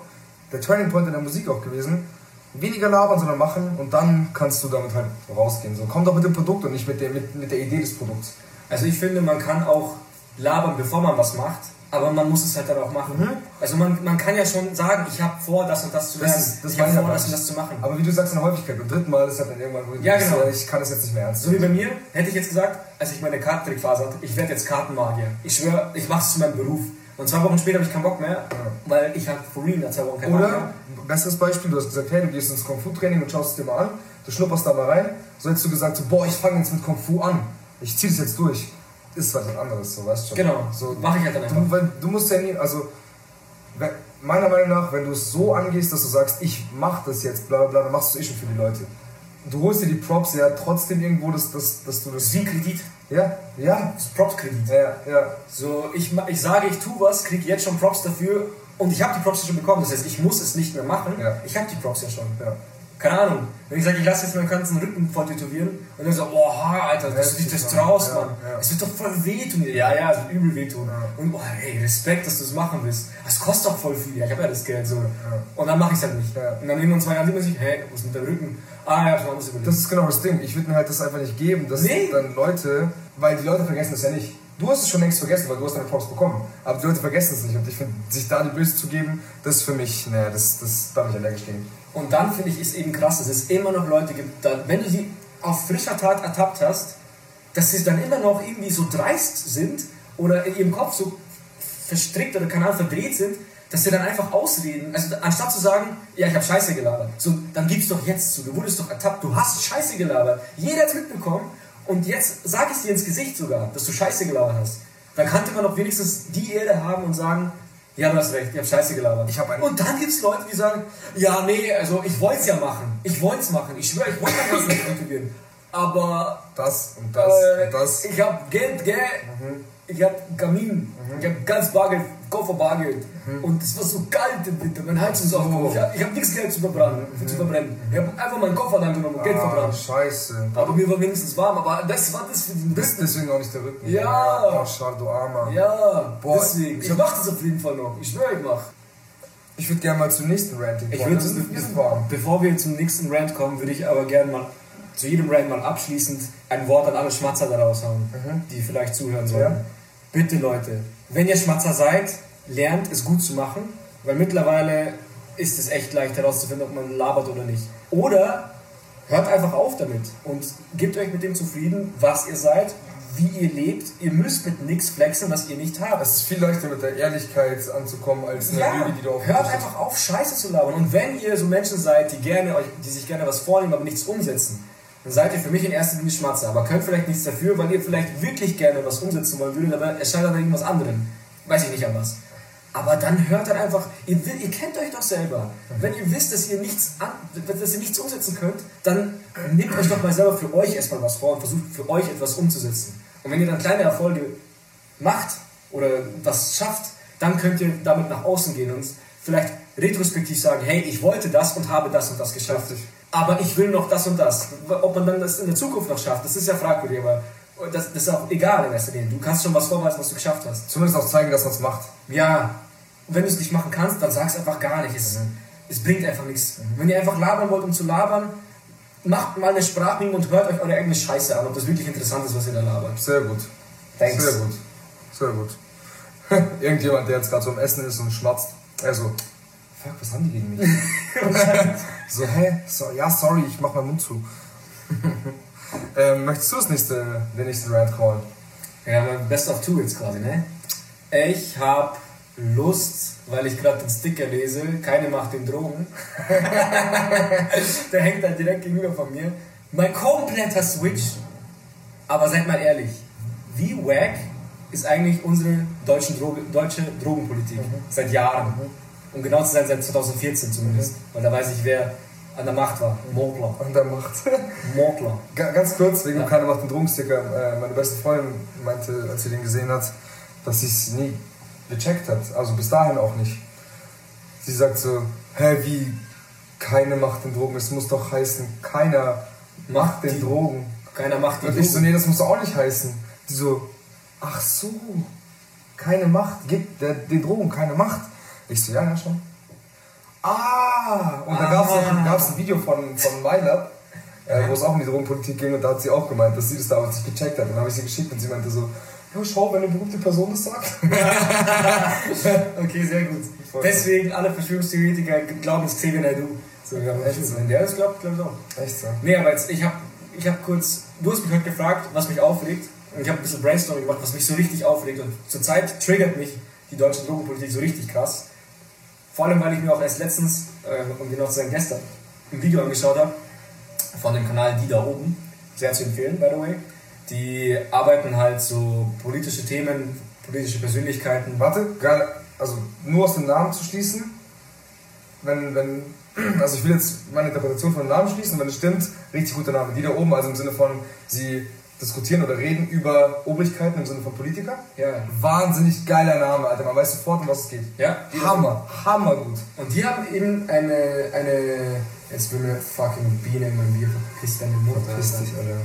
der Turning Point in der Musik auch gewesen. Weniger labern, sondern machen und dann kannst du damit halt rausgehen. So, komm doch mit dem Produkt und nicht mit der, mit, mit der Idee des Produkts. Also ich finde, man kann auch labern, bevor man was macht, aber man muss es halt dann auch machen. Also man, man kann ja schon sagen, ich habe vor, das und das zu Das lernen. ist- das ich habe vor, das und das zu machen. Aber wie du sagst, in der Häufigkeit. Beim dritten Mal ist halt dann irgendwann, wo Ja, genau. ja, ich kann das jetzt nicht mehr ernst So wie bei mir, hätte ich jetzt gesagt, als ich meine Kartentrickphase hatte, ich werde jetzt Kartenmagier. Ich schwöre, ich mache es zu meinem Beruf. Und zwei Wochen später habe ich keinen Bock mehr, weil ich halt for real nach zwei Wochen keinen Bock Oder, mehr. besseres Beispiel, du hast gesagt, hey, du gehst ins Kung Fu Training und schaust es dir mal an, du schnupperst da mal rein, so hättest du gesagt, so, boah, ich fange jetzt mit Kung Fu an, ich zieh das jetzt durch. Ist was anderes, so weißt du schon. Genau, so, mach ich halt dann einfach. Du, weil, du musst ja nie, also, we- meiner Meinung nach, wenn du es so angehst, dass du sagst, ich mach das jetzt, bla bla bla, dann machst du es eh schon für die Leute. Du holst dir die Props ja trotzdem irgendwo, dass, dass, dass du das. Wie Kredit. Ja, ja. Das ist Props-Kredit. Ja, ja. So, ich, ich sage, ich tue was, kriege jetzt schon Props dafür und ich habe die Props ja schon bekommen. Das heißt, ich muss es nicht mehr machen. Ja. Ich habe die Props ja schon. ja. Keine Ahnung. Wenn ich sage, ich lasse jetzt meinen ganzen Rücken voll tätowieren und dann so, boah, Alter, dass du dich das traust, Mann. Es wird doch voll wehtun. Ja, ja, es wird übel wehtun. Und boah, ey, Respekt, dass du es machen willst. Das kostet doch voll viel. Ja, ich habe ja das Geld so. Und dann mache ich es halt nicht. Und dann nehmen wir zwei Jahren sieht man sich, hey, was ist mit dem Rücken? Ah, ja, habe anders überlegt. Das ist genau das Ding. Ich würde mir halt das einfach nicht geben, dass Nee. dann Leute, weil die Leute vergessen es ja nicht. Du hast es schon längst vergessen, weil du hast deine Props bekommen. Aber die Leute vergessen es nicht. Und ich finde, sich da die Böse zu geben, das ist für mich, naja, das, das darf ich allergisch gegen. Und dann finde ich, ist eben krass, dass es immer noch Leute gibt, da, wenn du sie auf frischer Tat ertappt hast, dass sie dann immer noch irgendwie so dreist sind oder in ihrem Kopf so verstrickt oder keine verdreht sind, dass sie dann einfach ausreden. Also anstatt zu sagen, ja, ich habe Scheiße gelabert, so, dann gib's doch jetzt zu. Du wurdest doch ertappt, du hast Scheiße gelabert. Jeder hat's mitbekommen und jetzt sag ich dir ins Gesicht sogar, dass du Scheiße gelabert hast. Dann könnte man doch wenigstens die Ehre haben und sagen, ja, du hast recht, ich habe Scheiße gelabert. Ich hab und dann gibt es Leute, die sagen, ja, nee, also ich wollte es ja machen. Ich wollte es machen. Ich schwöre, ich wollte ganzes Leben tätowieren. Aber Das und das äh, und das. ich habe Geld, gell? Ich habe Kamin. Ich habe ganz Bargeld, Koffer Bargeld. Und es war so kalt im Winter. Mein Heizung ist aufgegangen. Ich habe ich hab nichts Geld zu verbrennen. Zu verbrennen. Ich habe einfach meinen Koffer dann genommen und Geld Ah, verbrannt. scheiße. Aber mir war wenigstens warm. Aber das war das für den Das ist Rücken. deswegen auch nicht der Rücken. Ja. Oh, schade, du Armer. Ja, Boah, deswegen. ich Ich mach das auf jeden Fall noch. Ich schwöre, ich mach. Ich würde gerne mal zum nächsten Ich kommen. würde, ist- wir sind warm. bevor wir zum nächsten Rant kommen, würde ich aber gerne mal zu jedem Rant mal abschließend ein Wort an alle Schmatzer da raushauen, die vielleicht zuhören sollen. Ja. Bitte Leute, wenn ihr Schmatzer seid, lernt es gut zu machen, weil mittlerweile ist es echt leicht herauszufinden, ob man labert oder nicht. Oder hört einfach auf damit und gebt euch mit dem zufrieden, was ihr seid, wie ihr lebt. Ihr müsst mit nichts flexen, was ihr nicht habt. Es ist viel leichter mit der Ehrlichkeit anzukommen, als eine Ja, Lüge, die du auf hört einfach auf, Scheiße zu labern. Und wenn ihr so Menschen seid, die, gerne euch, die sich gerne was vornehmen, aber nichts umsetzen, dann seid ihr für mich in erster Linie Schmatzer. Aber könnt vielleicht nichts dafür, weil ihr vielleicht wirklich gerne was umsetzen wollen würdet, aber es scheitert an irgendwas anderem. Weiß ich nicht an was. Aber dann hört dann einfach, ihr, ihr kennt euch doch selber. Wenn ihr wisst, dass ihr, nichts an, dass ihr nichts umsetzen könnt, dann nehmt euch doch mal selber für euch erstmal was vor und versucht für euch etwas umzusetzen. Und wenn ihr dann kleine Erfolge macht oder was schafft, dann könnt ihr damit nach außen gehen und vielleicht retrospektiv sagen, hey, ich wollte das und habe das und das geschafft. Richtig. Aber ich will noch das und das. Ob man dann das in der Zukunft noch schafft, das ist ja fragwürdig, aber das, das ist auch egal in erster Linie. Du kannst schon was vorweisen, was du geschafft hast. Zumindest auch zeigen, dass man es macht. Ja, und wenn du es nicht machen kannst, dann sag es einfach gar nicht. Es, es bringt einfach nichts. Wenn ihr einfach labern wollt, um zu labern, macht mal eine Sprachmeme und hört euch eure eigene Scheiße an, ob das wirklich interessant ist, was ihr da labert. Sehr gut. Thanks. Sehr gut. Sehr gut. Irgendjemand, der jetzt gerade so am Essen ist und schmatzt. Also, fuck, was haben die gegen mich? so, hä? So, ja, sorry, ich mach meinen Mund zu. ähm, möchtest du das nächste, den nächsten Rant callen? Ja, mein Best of Two jetzt quasi, ne? Ich hab Lust, weil ich gerade den Sticker lese, keine Macht den Drogen. Der hängt da direkt gegenüber von mir. Mein kompletter Switch. Aber seid mal ehrlich, wie wack ist eigentlich unsere deutschen Droge, deutsche Drogenpolitik? Seit Jahren. Um genau zu sein, seit 2014 zumindest. Weil da weiß ich, wer an der Macht war. Mortler. Und der macht. Mortler. Ga- Ganz kurz, wegen Ja. keiner macht den Drogensticker. Äh, meine beste Freundin meinte, als sie den gesehen hat, dass sie es nie gecheckt hat. Also bis dahin auch nicht. Sie sagt so, hä, wie keine macht den Drogen? Es muss doch heißen, keiner macht den die- Drogen. Keiner macht die Und ich so, Drogen. nee, das muss auch nicht heißen. Die so, ach so, keine Macht, gibt der, den Drogen keine Macht. Ich so, ja, ja, schon. Ah, und da gab es ein Video von, von MyLab, äh, wo es auch um die Drogenpolitik ging und da hat sie auch gemeint, dass sie das damals nicht gecheckt hat. Und dann habe ich sie geschickt und sie meinte so, ja, schau, wenn eine berühmte Person das sagt. Okay, sehr gut. Voll. Deswegen alle Verschwörungstheoretiker glauben, es Xavier Naidoo. So, ja, Echt so? Wenn der das glaubt, glaube ich auch. Echt so. Nee, aber jetzt, ich habe ich hab kurz, du hast mich heute gefragt, was mich aufregt. Und ich habe ein bisschen Brainstorming gemacht, was mich so richtig aufregt. Und zurzeit triggert mich die deutsche Drogenpolitik so richtig krass. Vor allem, weil ich mir auch erst letztens, äh, um genau zu sagen, gestern, ein Video angeschaut habe von dem Kanal Die da oben. Sehr zu empfehlen, by the way. Die arbeiten halt so politische Themen, politische Persönlichkeiten. Warte, also nur aus dem Namen zu schließen, wenn, wenn, also ich will jetzt meine Interpretation von dem Namen schließen, wenn es stimmt, richtig guter Name. Die da oben, also im Sinne von, sie diskutieren oder reden über Obrigkeiten im Sinne von Politiker. Ja. Wahnsinnig geiler Name, Alter. Man weiß sofort, um was es geht. Ja. Hammer, hammer gut. Und die haben eben eine, eine, jetzt will mir fucking Biene in mein Bier verpisst deine Mutter. Verpiss dich, Alter.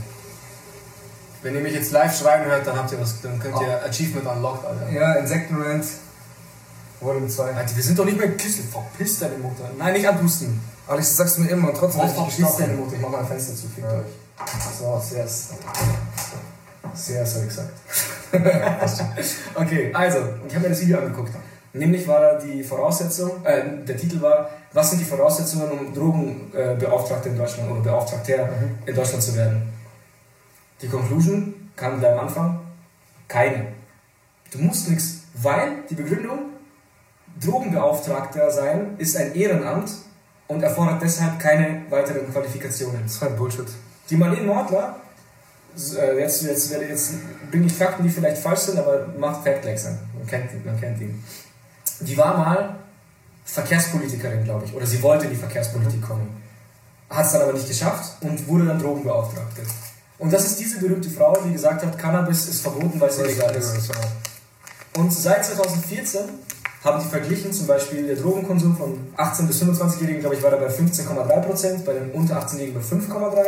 Wenn ihr mich jetzt live schreiben hört, dann habt ihr was, dann könnt ihr Achievement unlocked, Alter. Ja, Insektenrant, Volume 2. Alter, wir sind doch nicht mehr Küste, verpiss deine Mutter. Nein, nicht anpusten. Alex, das sagst du mir immer und trotzdem Oh, verpiss deine. Mutter, ich mach mal ein Fenster zu, fickt Ja. euch. So, sehr, sehr, sehr gesagt. okay, also, ich habe mir das Video angeguckt. Nämlich war da die Voraussetzung, äh, der Titel war, was sind die Voraussetzungen, um Drogenbeauftragter in Deutschland oder Beauftragter in Deutschland zu werden? Die Conclusion kam da am Anfang, keine. Du musst nichts, weil die Begründung, Drogenbeauftragter sein ist ein Ehrenamt und erfordert deshalb keine weiteren Qualifikationen. Das ist halt Bullshit. Die Marlene Mortler, äh, jetzt, jetzt, jetzt bringe ich Fakten, die vielleicht falsch sind, aber macht Factlex an. Man kennt, man kennt ihn. Die war mal Verkehrspolitikerin, glaube ich, oder sie wollte in die Verkehrspolitik kommen. Hat es dann aber nicht geschafft und wurde dann Drogenbeauftragte. Und das ist diese berühmte Frau, die gesagt hat, Cannabis ist verboten, weil es illegal ist. Und seit 2014 haben die verglichen, zum Beispiel der Drogenkonsum von 18- bis 25-Jährigen, glaube ich, war da bei 15,3%, bei den unter 18-Jährigen bei 5,3%.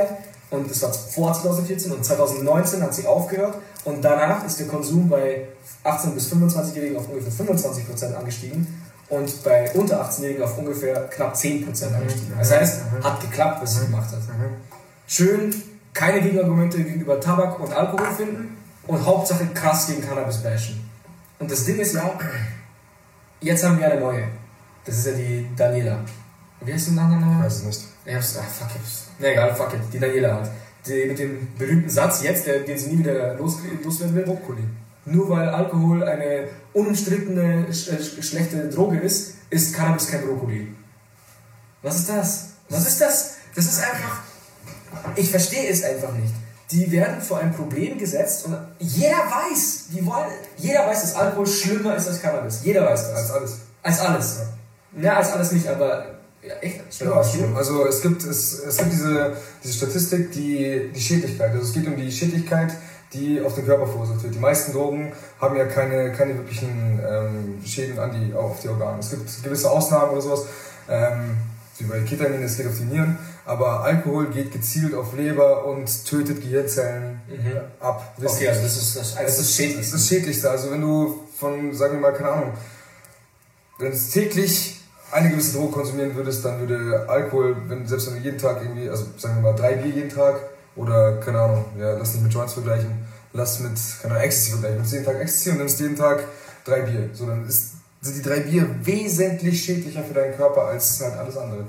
Und das war vor 2014 und 2019 hat sie aufgehört. Und danach ist der Konsum bei 18- bis 25-Jährigen auf ungefähr 25% angestiegen und bei unter 18-Jährigen auf ungefähr knapp 10% angestiegen. Das heißt, hat geklappt, was sie gemacht hat. Schön keine Gegenargumente gegenüber Tabak und Alkohol finden und Hauptsache krass gegen Cannabis bashen. Und das Ding ist ja, jetzt haben wir eine neue. Das ist ja die Daniela. Wie heißt die Nachname Ich nochmal? weiß es nicht. Ich hab's, ah, fuck it. Na egal, fuck it. Die Daniela halt. Die, mit dem berühmten Satz jetzt, der, den sie nie wieder los, loswerden will. Brokkoli. Nur weil Alkohol eine unumstrittene sch sch schlechte Droge ist, ist Cannabis kein Brokkoli. Was ist das? Was ist das? Das ist einfach. Ich verstehe es einfach nicht. Die werden vor ein Problem gesetzt und jeder weiß, die wollen, jeder weiß, dass Alkohol schlimmer ist als Cannabis. Jeder weiß das. Als alles. Als alles. Ja, als alles nicht, aber ja, echt schlimmer Ja, als schlimm. Also es gibt, es, es gibt diese, diese Statistik, die, die Schädlichkeit. Also es geht um die Schädlichkeit, die auf den Körper verursacht wird. Die meisten Drogen haben ja keine, keine wirklichen ähm, Schäden an die, auf die Organe. Es gibt gewisse Ausnahmen oder sowas, ähm, wie bei Ketamin, es geht auf die Nieren. Aber Alkohol geht gezielt auf Leber und tötet Gehirnzellen Mhm. ab. Okay, also das ist das, das, ist schädlich. Das ist das Schädlichste. Also wenn du von, sagen wir mal, keine Ahnung, wenn du täglich eine gewisse Droge konsumieren würdest, dann würde Alkohol, wenn, selbst wenn du jeden Tag irgendwie, also sagen wir mal drei Bier jeden Tag oder keine Ahnung, ja, lass nicht mit Joints vergleichen, lass mit, keine Ahnung, Ecstasy vergleichen. Du nimmst jeden Tag Ecstasy und nimmst jeden Tag drei Bier. So, dann ist, sind die drei Bier wesentlich schädlicher für deinen Körper als halt alles andere.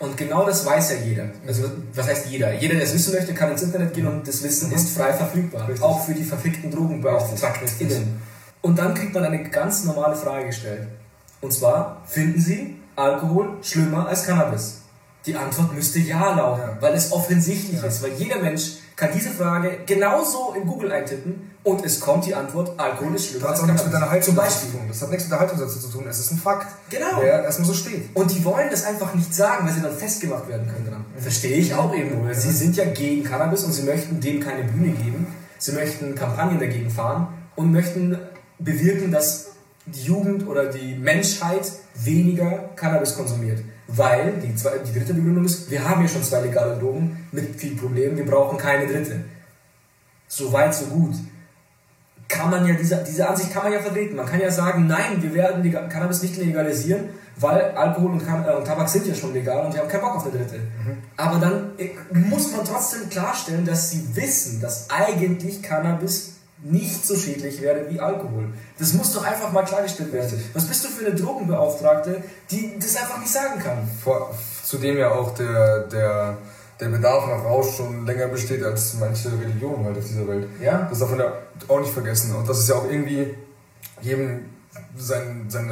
Und genau das weiß ja jeder. Also, was heißt jeder? Jeder, der es wissen möchte, kann ins Internet gehen und das Wissen ist frei verfügbar. Richtig. Auch für die verfickten Drogenbeauftragten. Und dann kriegt man eine ganz normale Frage gestellt. Und zwar, finden Sie Alkohol schlimmer als Cannabis? Die Antwort müsste ja lauten, Ja. weil es offensichtlich Ja. ist. Weil jeder Mensch kann diese Frage genauso in Google eintippen und es kommt die Antwort, Alkohol ist schlimmer Das hat auch nichts mit deiner. Haltung zu tun. Das hat nichts mit der Haltung zu tun. Es ist ein Fakt, Genau. der erstmal so steht. Und die wollen das einfach nicht sagen, weil sie dann festgemacht werden können dran. Verstehe ich auch irgendwo. weil Sie sind ja gegen Cannabis und sie möchten dem keine Bühne geben. Sie möchten Kampagnen dagegen fahren und möchten bewirken, dass die Jugend oder die Menschheit weniger Cannabis konsumiert. Weil, die, zwei, die dritte Begründung ist, wir haben ja schon zwei legale Drogen mit viel Problemen, wir brauchen keine dritte. So weit, so gut kann man ja, diese, diese Ansicht kann man ja vertreten. Man kann ja sagen, nein, wir werden die Cannabis nicht legalisieren, weil Alkohol und, äh, und Tabak sind ja schon legal und wir haben keinen Bock auf eine dritte. Aber dann äh, muss man trotzdem klarstellen, dass sie wissen, dass eigentlich Cannabis nicht so schädlich wäre wie Alkohol. Das muss doch einfach mal klargestellt werden. Richtig. Was bist du für eine Drogenbeauftragte, die das einfach nicht sagen kann? Vor, zudem ja auch der, der, der Bedarf nach Rausch schon länger besteht als manche Religionen halt auf dieser Welt. Ja? Das darf man ja auch nicht vergessen. Und das ist ja auch irgendwie jedem sein, sein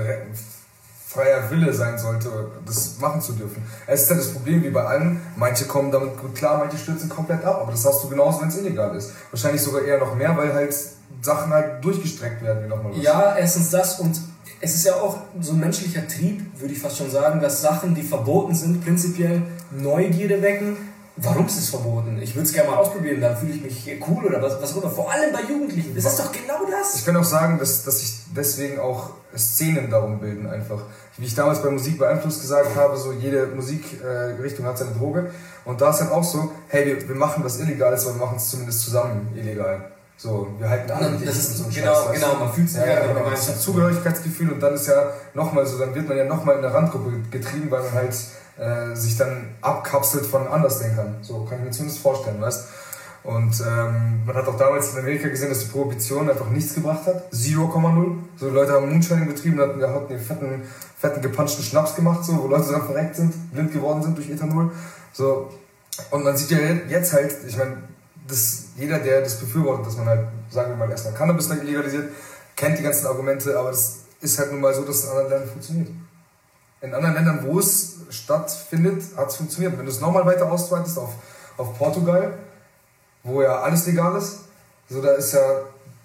freier Wille sein sollte, das machen zu dürfen. Es ist ja das Problem wie bei allen, manche kommen damit gut klar, manche stürzen komplett ab, aber das hast du genauso, wenn es illegal ist. Wahrscheinlich sogar eher noch mehr, weil halt Sachen halt durchgestreckt werden wie nochmal. Ja, erstens das und es ist ja auch so ein menschlicher Trieb, würde ich fast schon sagen, dass Sachen, die verboten sind, prinzipiell Neugierde wecken. Warum ist es verboten? Ich würde es gerne mal ausprobieren, dann fühle ich mich cool oder was, was oder vor allem bei Jugendlichen. Das ist doch genau das. Ich kann auch sagen, dass, dass sich deswegen auch Szenen darum bilden einfach. Wie ich damals bei Musik beeinflusst gesagt habe, so jede Musikrichtung äh, hat seine Droge. Und da ist dann auch so, hey, wir, wir machen was Illegales, aber wir machen es zumindest zusammen illegal. So, wir halten an das ist so genau, Scheiß, genau, man fühlt sich ja, ja, genau, das Zugehörigkeitsgefühl und dann ist ja nochmal so, dann wird man ja nochmal in eine Randgruppe getrieben, weil man halt äh, sich dann abkapselt von Andersdenkern. So kann ich mir zumindest vorstellen, weißt Und ähm, man hat auch damals in Amerika gesehen, dass die Prohibition einfach nichts gebracht hat. 0,0. So Leute haben Moonshine betrieben, hatten, hatten den fetten, fetten gepanschten Schnaps gemacht, so, wo Leute dann verreckt sind, blind geworden sind durch Ethanol. So. Und man sieht ja jetzt halt, ich meine, das, jeder, der das befürwortet, dass man halt, sagen wir mal, erstmal Cannabis legalisiert, kennt die ganzen Argumente, aber das ist halt nun mal so, dass es in anderen Ländern funktioniert. In anderen Ländern, wo es stattfindet, hat es funktioniert. Wenn du es nochmal weiter ausweitest auf, auf Portugal, wo ja alles legal ist, so da ist ja,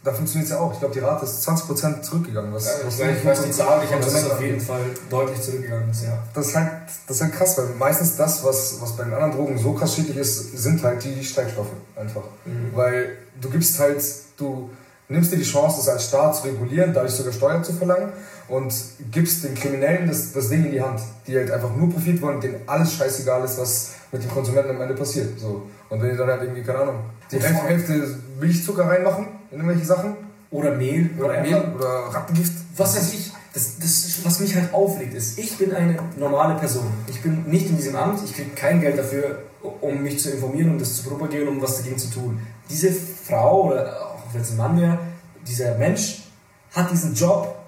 da funktioniert es ja auch. Ich glaube, die Rate ist 20% zurückgegangen. Was, ja, was ich, ich weiß die Zahl, ich habe das auf jeden Fall deutlich zurückgegangen. Ja. Das, ist halt, das ist halt krass, weil meistens das, was, was bei den anderen Drogen so krass schädlich ist, sind halt die Streckstoffe einfach. Mhm. Weil du gibst halt, du nimmst dir die Chance, das als Staat zu regulieren, dadurch sogar Steuern zu verlangen und gibst den Kriminellen das, das Ding in die Hand, die halt einfach nur Profit wollen, denen alles scheißegal ist, was mit den Konsumenten am Ende passiert. So. Und wenn die dann halt irgendwie, keine Ahnung, die Hälfte, Hälfte Milchzucker reinmachen in irgendwelche Sachen. Oder Mehl. Oder, oder Mehl. Oder Rattengift. Was weiß ich. Das, das, was mich halt aufregt, ist, ich bin eine normale Person. Ich bin nicht in diesem Amt, ich kriege kein Geld dafür, um mich zu informieren, um das zu propagieren, um was dagegen zu tun. Diese Frau, oder auch wenn es ein Mann wäre, dieser Mensch hat diesen Job,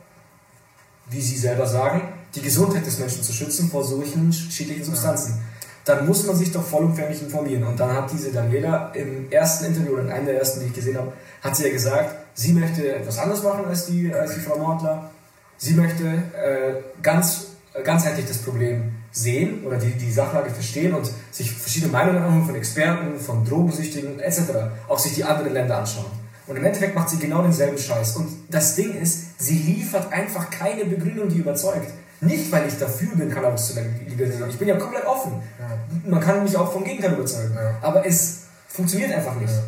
wie Sie selber sagen, die Gesundheit des Menschen zu schützen vor solchen schädlichen Substanzen. Dann muss man sich doch vollumfänglich informieren. Und dann hat diese Daniela im ersten Interview oder in einem der ersten, die ich gesehen habe, hat sie ja gesagt, sie möchte etwas anderes machen als die, als die Frau Mordler. Sie möchte äh, ganz, ganzheitlich das Problem sehen oder die, die Sachlage verstehen und sich verschiedene Meinungen anhören von Experten, von Drogensüchtigen etc. Auch sich die anderen Länder anschauen. Und im Endeffekt macht sie genau denselben Scheiß. Und das Ding ist, sie liefert einfach keine Begründung, die überzeugt. Nicht, weil ich dafür bin, Cannabis zu legalisieren. Ich bin ja komplett offen. Ja. Man kann mich auch vom Gegenteil überzeugen. Ja. Aber es funktioniert einfach nicht. Ja.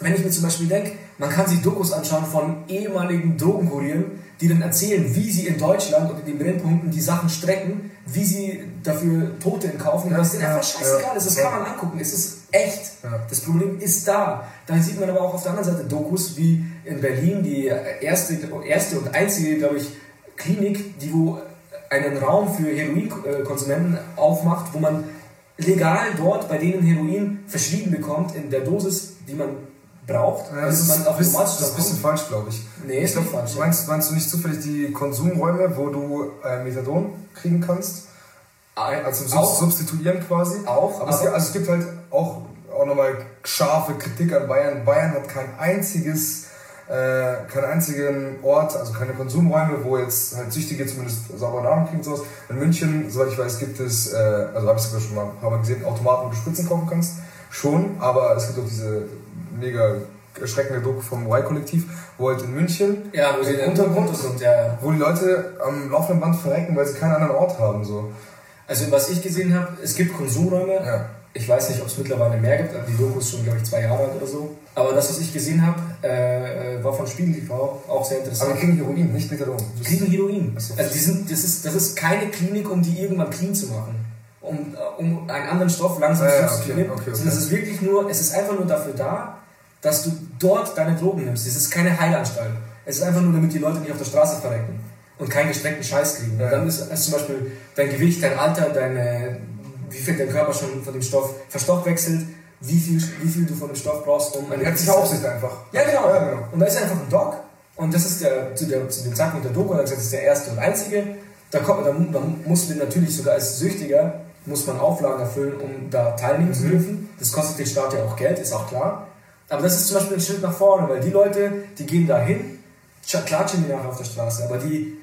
Wenn ich mir zum Beispiel denke, man kann sich Dokus anschauen von ehemaligen Drogenkurieren, die dann erzählen, wie sie in Deutschland und in den Brennpunkten die Sachen strecken, wie sie dafür Tote in Kauf nehmen. Das ist denen einfach scheißegal. Das kann man angucken. Es ist echt. Das Problem ist da. Dann sieht man aber auch auf der anderen Seite Dokus wie in Berlin die erste, erste und einzige, glaube ich, Klinik, die wo einen Raum für Heroinkonsumenten aufmacht, wo man legal dort bei denen Heroin verschrieben bekommt in der Dosis, die man braucht. Ja, das, ist, man das ist ein bisschen falsch, glaube ich. Nee, ist ich glaub, falsch. Meinst, meinst du nicht zufällig die Konsumräume, wo du äh, Methadon kriegen kannst? Also auch, substituieren quasi? Auch. Aber, es, also es gibt halt auch, auch nochmal scharfe Kritik an Bayern. Bayern hat kein einziges äh, keinen einzigen Ort, also keine Konsumräume, wo jetzt halt Süchtige zumindest saubere Nahrung kriegen sowas. In München, soweit ich weiß, gibt es, äh, also habe ich sogar schon mal ein paar Mal gesehen, Automaten, wo du Spritzen kaufen kannst. Schon, aber es gibt auch diese mega erschreckende Doku vom Y-Kollektiv, wo halt in München ja, wo sie im Untergrund sind, ja, ja. wo die Leute am laufenden Band verrecken, weil sie keinen anderen Ort haben. So. Also was ich gesehen habe, es gibt Konsumräume. Ja. Ich weiß nicht, ob es mittlerweile mehr gibt. Die Doku ist schon, glaube ich, zwei Jahre alt oder so. Aber das, was ich gesehen habe, äh, äh, war von Spiegel TV auch sehr interessant. Aber kriegen Heroin, nicht Methadon. Kriegen Heroin. Also die sind, das, ist, das ist keine Klinik, um die irgendwann clean zu machen. Um, um einen anderen Stoff langsam ah, ja, zu okay, okay, okay. Sondern es ist wirklich nur, es ist einfach nur dafür da, dass du dort deine Drogen nimmst. Es ist keine Heilanstalt. Es ist einfach nur, damit die Leute nicht auf der Straße verrecken und keinen gestreckten Scheiß kriegen. Ja. dann ist, ist zum Beispiel dein Gewicht, dein Alter, deine, wie viel dein Körper schon von dem Stoff verstoffwechselt wie viel, wie viel du von dem Stoff brauchst, um eine Ärztliche Aufsicht einfach. Ja genau. ja, genau. Und da ist einfach ein Doc und das ist der, zu, der, zu dem Zeitpunkt der Doku, das ist der erste und einzige. Da, kommt, da, da musst du natürlich sogar als Süchtiger, muss man Auflagen erfüllen, um da teilnehmen mhm. zu dürfen. Das kostet den Staat ja auch Geld, ist auch klar. Aber das ist zum Beispiel ein Schritt nach vorne, weil die Leute, die gehen da hin, klatschen die nachher auf der Straße, aber die,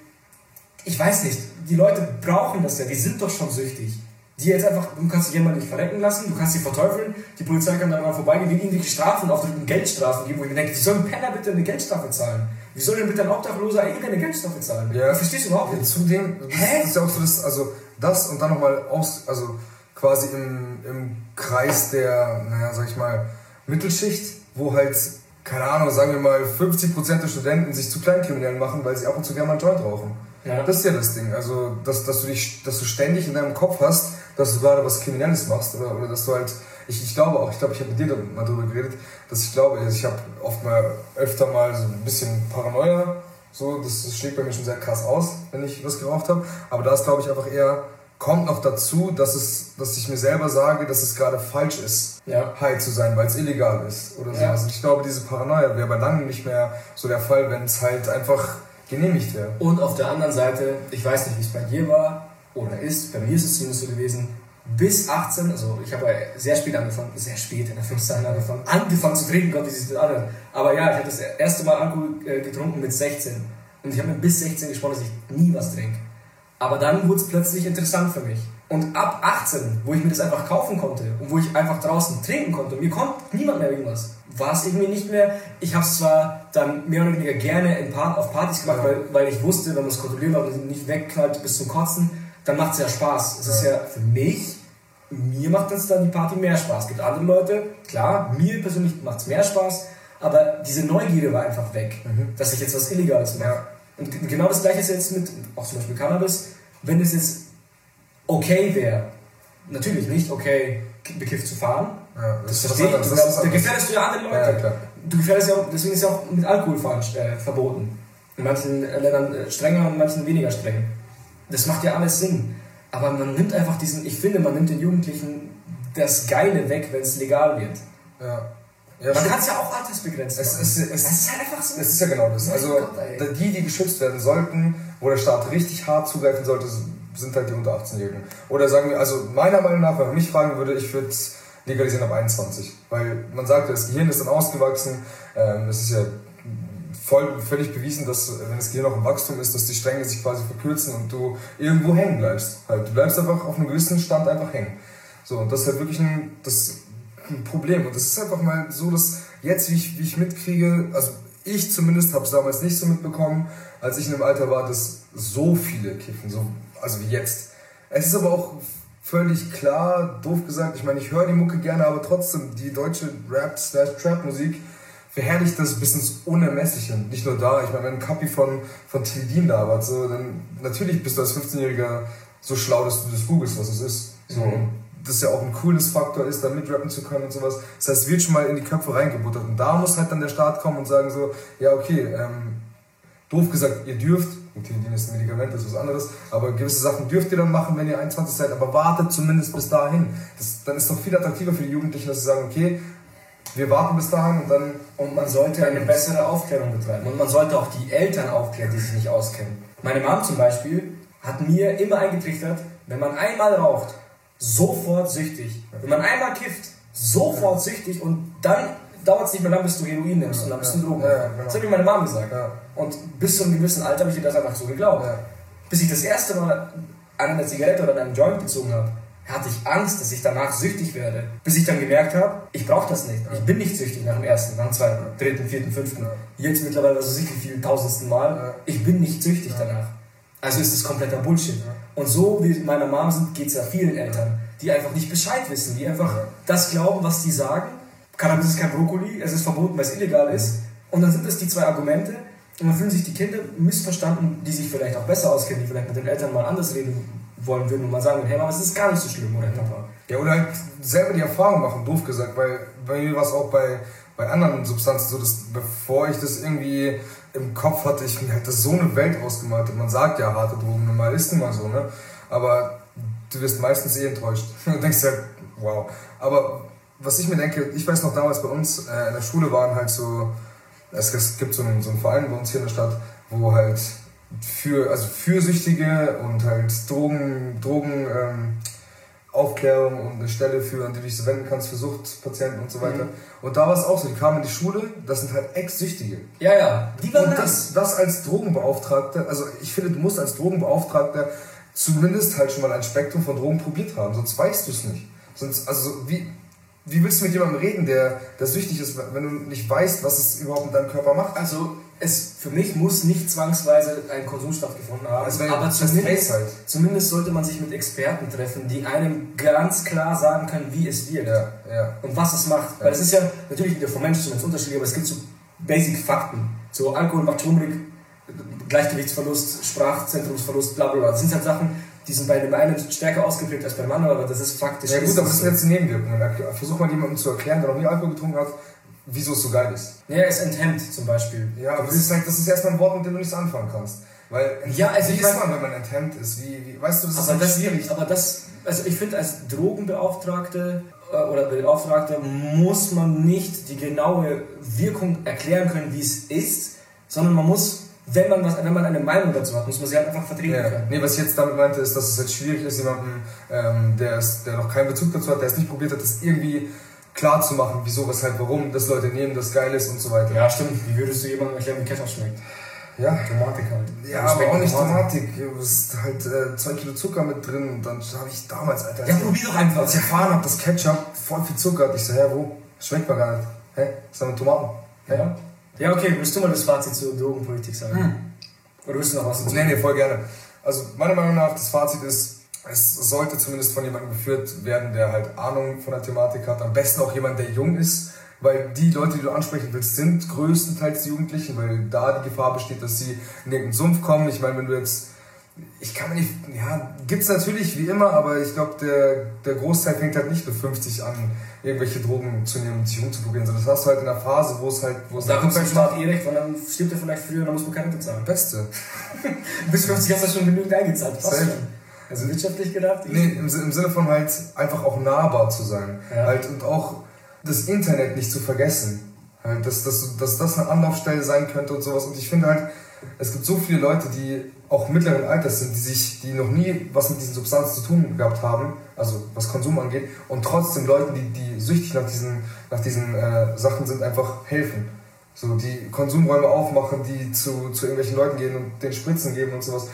ich weiß nicht, die Leute brauchen das ja, die sind doch schon süchtig die jetzt einfach, du kannst dich jemanden nicht verrecken lassen, du kannst sie verteufeln, die Polizei kann daran vorbeigehen, die irgendwelche Strafen aufdrücken, Geldstrafen geben, wo ich mir denke, die sollen Penner bitte eine Geldstrafe zahlen. Wie soll denn bitte ein Obdachloser irgendeine Geldstoffe zahlen? Ja. Ich versteh's überhaupt Ja, nicht. zudem, das Hä? ist ja auch so, dass, also das und dann nochmal aus, also quasi im, im Kreis der, naja, sag ich mal, Mittelschicht, wo halt, keine Ahnung, sagen wir mal, 50% der Studenten sich zu Kleinkriminellen machen, weil sie ab und zu gerne mal einen Joint rauchen. Ja. Das ist ja das Ding. Also, dass, dass, du dich, dass du ständig in deinem Kopf hast, dass du gerade was Kriminelles machst oder, oder dass du halt, ich, ich glaube auch, ich glaube, ich habe mit dir mal drüber geredet, dass ich glaube, also ich habe oft mal, öfter mal so ein bisschen Paranoia, so, das, das schlägt bei mir schon sehr krass aus, wenn ich was geraucht habe, aber da ist, glaube ich, einfach eher, kommt noch dazu, dass, es, dass ich mir selber sage, dass es gerade falsch ist, Ja. high zu sein, weil es illegal ist oder Ja. sowas. Und ich glaube, diese Paranoia wäre bei langem nicht mehr so der Fall, wenn es halt einfach genehmigt wäre. Und auf der anderen Seite, ich weiß nicht, wie es bei dir war oder ist, bei mir ist es zumindest so gewesen, bis 18, also ich habe sehr spät angefangen, sehr spät in der 15 angefangen, angefangen zu trinken, Gott, wie sich das anhört. Aber ja, ich habe das erste Mal Alkohol äh, getrunken mit 16. Und ich habe mir bis 16 gesprochen, dass ich nie was trinke. Aber dann wurde es plötzlich interessant für mich. Und ab 18, wo ich mir das einfach kaufen konnte und wo ich einfach draußen trinken konnte und mir konnte niemand mehr irgendwas, war es irgendwie nicht mehr. Ich habe es zwar dann mehr oder weniger gerne Part, auf Partys gemacht, weil, weil ich wusste, wenn man es kontrollieren hat und nicht wegknallt bis zum Kotzen, dann macht es ja Spaß. Es ist ja für mich, mir macht das dann die Party mehr Spaß. Es gibt andere Leute, klar, mir persönlich macht es mehr Spaß, aber diese Neugierde war einfach weg, dass ich jetzt was Illegales mache. Und genau das gleiche ist jetzt mit, auch zum Beispiel Cannabis, wenn es jetzt okay wäre, natürlich nicht okay, bekifft zu fahren, Ja, das was verstehe das ist was da gefährdest du ja andere Leute. Ja. Du gefährdest ja auch, deswegen ist ja auch mit Alkoholfahren äh, verboten. In manchen Ländern äh, strenger und in manchen weniger streng. Das macht ja alles Sinn. Aber man nimmt einfach diesen, ich finde, man nimmt den Jugendlichen das Geile weg, wenn es legal wird. Ja. Ja, Man kann es ja auch altersbegrenzt Es machen. ist, es, Das ist halt einfach so. es ist ja genau das. Also Gott, die, die geschützt werden sollten, wo der Staat richtig hart zugreifen sollte, sind halt die unter 18-Jährigen. Oder sagen wir, also meiner Meinung nach, wenn man mich fragen würde, ich würde es legalisieren ab 21. Weil man sagt, das Gehirn ist dann ausgewachsen. Ähm, es ist ja voll, völlig bewiesen, dass wenn das Gehirn noch im Wachstum ist, dass die Stränge sich quasi verkürzen und du irgendwo hängen bleibst. Halt, du bleibst einfach auf einem gewissen Stand einfach hängen. So, und das ist halt wirklich ein, das, ein Problem. Und das ist einfach mal so, dass jetzt, wie ich, wie ich mitkriege, also ich zumindest habe es damals nicht so mitbekommen, als ich in dem Alter war, dass so viele kiffen, so, also wie jetzt. Es ist aber auch völlig klar, doof gesagt, ich meine, ich höre die Mucke gerne, aber trotzdem, die deutsche Rap-Trap-Musik verherrlicht das bis ins Unermessliche. Nicht nur da, ich meine, wenn ein Kapi von, von Tildin labert, so, dann natürlich bist du als 15-Jähriger so schlau, dass du das googelst, was es ist. So, Mhm. das ja auch ein cooles Faktor ist, da mitrappen zu können und sowas. Das heißt, es wird schon mal in die Köpfe reingebuttert. Und da muss halt dann der Staat kommen und sagen so, ja okay, ähm, doof gesagt, ihr dürft, Tildin ist ein Medikament, das ist was anderes, aber gewisse Sachen dürft ihr dann machen, wenn ihr 21 seid, aber wartet zumindest bis dahin. Das, dann ist es doch viel attraktiver für die Jugendlichen, dass sie sagen, okay, wir warten bis dahin und dann Und man sollte eine bessere Aufklärung betreiben. Und man sollte auch die Eltern aufklären, die sich nicht auskennen. Meine Mom zum Beispiel hat mir immer eingetrichtert, wenn man einmal raucht, sofort süchtig. Wenn man einmal kifft, sofort süchtig und dann dauert es nicht mehr lang, bis du Heroin nimmst und dann bist du Drogen. Genau. Das hat mir meine Mom gesagt. Und bis zu einem gewissen Alter habe ich ihr das einfach so geglaubt. Bis ich das erste Mal an einer Zigarette oder an einem Joint gezogen habe, hatte ich Angst, dass ich danach süchtig werde. Bis ich dann gemerkt habe, ich brauche das nicht. Ich bin nicht süchtig nach dem ersten, nach dem zweiten, dritten, vierten, fünften. Jetzt mittlerweile, weiß ich, wie viel tausendsten Mal. Ich bin nicht süchtig danach. Also ist das kompletter Bullshit. Und so wie es meiner Mom sind, geht es ja vielen Eltern, die einfach nicht Bescheid wissen, die einfach das glauben, was die sagen. Cannabis ist kein Brokkoli, es ist verboten, weil es illegal ist. Und dann sind das die zwei Argumente. Und dann fühlen sich die Kinder missverstanden, die sich vielleicht auch besser auskennen, die vielleicht mit den Eltern mal anders reden wollen würden und mal sagen, hey Mama, es ist gar nicht so schlimm, oder Papa? Ja, oder halt selber die Erfahrung machen, doof gesagt, weil bei mir war es auch bei, bei anderen Substanzen so, dass bevor ich das irgendwie im Kopf hatte, ich mir halt das so eine Welt ausgemalt habe. Man sagt ja harte Drogen, normal ist mal so, ne? Aber du wirst meistens eh enttäuscht. Und denkst halt, wow. Aber was ich mir denke, ich weiß noch damals bei uns äh, in der Schule waren halt so, es, es gibt so einen, so einen Verein bei uns hier in der Stadt, wo halt für, also Fürsüchtige und halt Drogen, Drogen, ähm, Aufklärung und eine Stelle für, an die du dich wenden kannst für Suchtpatienten und so weiter. Mhm. Und da war es auch so, die kamen in die Schule, das sind halt Ex-Süchtige. Ja, ja, die waren Und das. das, das als Drogenbeauftragter, also ich finde, du musst als Drogenbeauftragter zumindest halt schon mal ein Spektrum von Drogen probiert haben, sonst weißt du es nicht. Sonst, also wie, wie willst du mit jemandem reden, der, der süchtig ist, wenn du nicht weißt, was es überhaupt in deinem Körper macht? Also es für mich muss nicht zwangsweise ein Konsum stattgefunden haben, wäre aber zumindest, halt. zumindest sollte man sich mit Experten treffen, die einem ganz klar sagen können, wie es wirkt Ja, ja. und was es macht. Weil das ist ja natürlich wieder vom Menschen zu Mensch unterschiedlich, aber es gibt so Basic Fakten. So Alkohol macht schwummrig, Gleichgewichtsverlust, Sprachzentrumsverlust, bla bla bla. Das sind halt Sachen, die sind bei dem einen stärker ausgeprägt als beim anderen, aber das ist faktisch. Ja gut, aber das sind jetzt Nebenwirkungen. Versuch mal jemandem zu erklären, der noch nie Alkohol getrunken hat, wieso es so geil ist. Ja, es enthemmt zum Beispiel. Ja, aber das ist, halt, das ist erstmal ein Wort, mit dem du nichts anfangen kannst. Weil Ja, also wie ich ist man, wenn man enthemmt ist? Wie, wie, weißt du, das ist Aber halt das, schwierig. aber das, also ich finde, als Drogenbeauftragte äh, oder Beauftragter muss man nicht die genaue Wirkung erklären können, wie es ist, sondern man muss, wenn man, was, wenn man eine Meinung dazu hat, muss man sie halt einfach vertreten Ja. können. Nee, was ich jetzt damit meinte, ist, dass es jetzt schwierig ist, jemandem, ähm, der, es, der noch keinen Bezug dazu hat, der es nicht probiert hat, das irgendwie klar zu machen, wieso, weshalb, warum, dass Leute nehmen, das geil ist und so weiter. Ja, stimmt. Wie würdest du jemandem erklären, wie Ketchup schmeckt? Ja, Tomatik halt. ja aber auch nicht Tomatik. Es ist halt äh, zwei Kilo Zucker mit drin und dann habe ich damals, Alter, Ja, probier doch einfach. als ich erfahren habe, dass Ketchup voll viel Zucker hat, ich so, hä, wo? Schmeckt mir gar nicht. Hä? ist da mit Tomaten? Hä? Ja. Ja, okay, willst du mal das Fazit zur Drogenpolitik sagen? Oder willst du noch was dazu Nee, nee, voll gerne. Also meiner Meinung nach, das Fazit ist, es sollte zumindest von jemandem geführt werden, der halt Ahnung von der Thematik hat. Am besten auch jemand, der jung ist, weil die Leute, die du ansprechen willst, sind größtenteils die Jugendlichen, weil da die Gefahr besteht, dass sie in irgendeinen Sumpf kommen. Ich meine, wenn du jetzt, ich kann mir nicht, ja, gibt's natürlich wie immer, aber ich glaube, der, der Großteil fängt halt nicht mit 50 an, irgendwelche Drogen zu nehmen und sich umzuprobieren, sondern das hast du halt in der Phase, wo es halt, wo es Da halt kommt nicht Staat eh recht, weil dann stirbt er vielleicht früher und dann muss man keine Rente zahlen. Beste. Bis 50 hast du schon genügend eingezahlt. Passt schon. Also wirtschaftlich gedacht? Nee, im, im Sinne von halt einfach auch nahbar zu sein. Ja. Halt, und auch das Internet nicht zu vergessen. Halt, dass, dass, dass das eine Anlaufstelle sein könnte und sowas. Und ich finde halt, es gibt so viele Leute, die auch mittleren Alters sind, die sich, die noch nie was mit diesen Substanzen zu tun gehabt haben, also was Konsum angeht, und trotzdem Leuten, die, die süchtig nach diesen, nach diesen äh, Sachen sind, einfach helfen. So, die Konsumräume aufmachen, die zu, zu irgendwelchen Leuten gehen und den Spritzen geben und sowas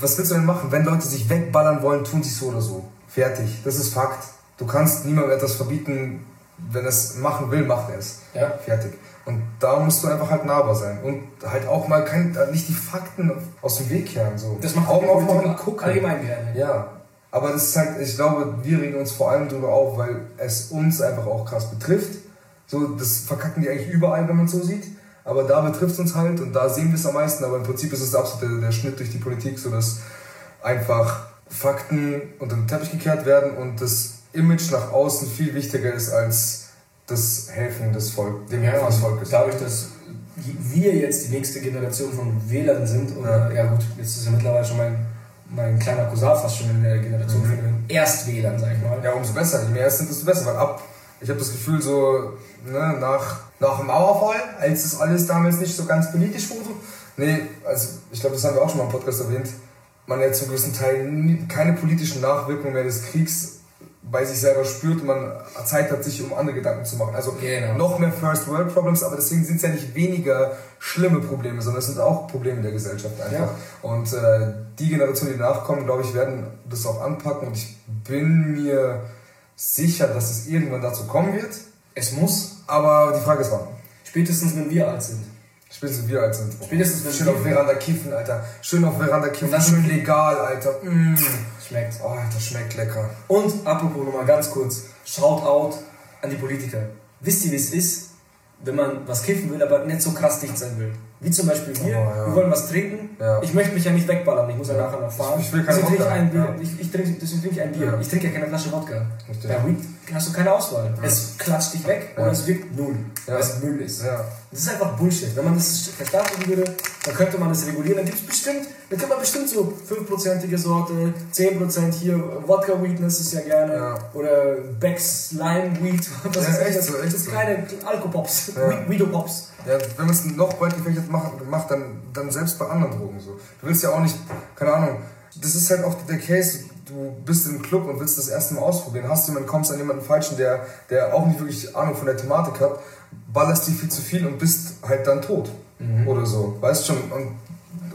was willst du denn machen? Wenn Leute sich wegballern wollen, tun sie es so oder so. Fertig. Das ist Fakt. Du kannst niemandem etwas verbieten, wenn es machen will, macht er es. Ja. Fertig. Und da musst du einfach halt nahbar sein. Und halt auch mal kein, nicht die Fakten aus dem Weg kehren. So. Das macht Augen aufmachen und gucken. allgemein gerne. Ja. Aber das ist halt, ich glaube, wir regen uns vor allem darüber auf, weil es uns einfach auch krass betrifft. So, das verkacken die eigentlich überall, wenn man es so sieht. Aber da betrifft es uns halt und da sehen wir es am meisten. Aber im Prinzip ist es absolut der, der Schnitt durch die Politik, so dass einfach Fakten unter den Teppich gekehrt werden und das Image nach außen viel wichtiger ist als das Helfen des Volk, dem Helfen des Volkes. dadurch, dass wir jetzt die nächste Generation von Wählern sind, oder ja, gut, jetzt ist ja mittlerweile schon mein, mein kleiner Cousin fast schon in der Generation von den Erstwählern, sag ich mal. Ja, umso besser. Je mehr es sind, desto besser. Weil ab, ich habe das Gefühl, so ne, nach, nach dem Mauerfall, als das alles damals nicht so ganz politisch wurde, nee, also ich glaube, das haben wir auch schon mal im Podcast erwähnt, man ja zum größten Teil nie, keine politischen Nachwirkungen mehr des Kriegs bei sich selber spürt und man Zeit hat, sich um andere Gedanken zu machen. Also Genau. noch mehr First World Problems, aber deswegen sind es ja nicht weniger schlimme Probleme, sondern es sind auch Probleme der Gesellschaft einfach. Ja. Und äh, die Generationen, die nachkommen, glaube ich, werden das auch anpacken und ich bin mir sicher, dass es irgendwann dazu kommen wird. Es muss, Aber die Frage ist wann. spätestens wenn wir alt sind. Spätestens wir alt sind. Spätestens wenn Schön auf Veranda kiffen, Alter. Schön auf Veranda kiffen. Das- schön legal, Alter. Mm. Schmeckt. Oh, das schmeckt lecker. Und apropos nochmal ganz kurz, Shoutout an die Politiker. Wisst ihr, wie es ist, wenn man was kiffen will, aber nicht so krass dicht sein will? Wie zum Beispiel wir, Oh, ja. wir wollen was trinken. Ja. Ich möchte mich ja nicht wegballern, ich muss ja, nachher noch fahren. Ich- will keine deswegen trinke ein Bier. Ja. Ich, ich trinke, deswegen trinke ich ein Bier. Ja. Ich trinke ja keine Flasche Wodka. Richtig. Bei Weed hast du keine Auswahl. Es klatscht dich weg oder es wirkt null, weil es Müll ist. Das ist einfach Bullshit. Wenn man das verstaatlichen würde, dann könnte man das regulieren. Dann gibt es bestimmt, dann könnte man bestimmt so 5%ige Sorte, 10% hier, Wodka Weed ist es ja gerne. Oder Becks Lime Weed. Ja, ist echt das? so, das so. kleine Alkopops. Ja. Weed- Weedo-Pops. Ja, wenn man es noch breit gefächert macht, macht dann, dann selbst bei anderen Drogen so. Du willst ja auch nicht, keine Ahnung, das ist halt auch der Case, du bist im Club und willst das erste Mal ausprobieren, hast jemanden, kommst an jemanden Falschen, der, der auch nicht wirklich Ahnung von der Thematik hat, ballerst dir viel zu viel und bist halt dann tot. Oder so, weißt schon, und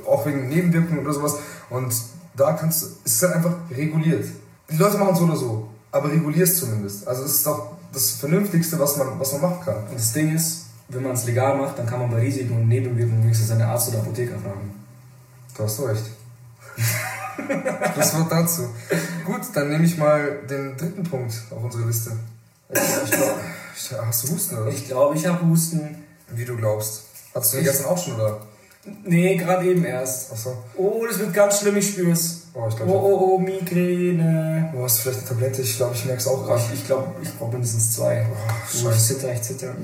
auch wegen Nebenwirkungen oder sowas. Und da kannst du, es ist halt einfach reguliert. Die Leute machen so oder so, aber regulierst zumindest. Also es ist doch das Vernünftigste, was man, was man machen kann. Und das Ding ist, wenn man es legal macht, dann kann man bei Risiken und Nebenwirkungen wenigstens seine Arzt oder Apotheker fragen. Du hast recht. das Wort dazu. Gut, dann nehme ich mal den dritten Punkt auf unsere Liste. Ich, ich glaub, hast du Husten, oder? Ich glaube, ich habe Husten. Wie du glaubst. Hattest du den gestern auch schon, oder? Nee, gerade eben erst. Achso. Oh, das wird ganz schlimm, ich spür's. Oh, ich Oh, oh, oh, Migräne. Du hast vielleicht eine Tablette, ich glaube, ich merke es auch gerade. Ich, glaube, ich brauche mindestens zwei. Oh, Oh, ich scheiße. zitter, ich zitter.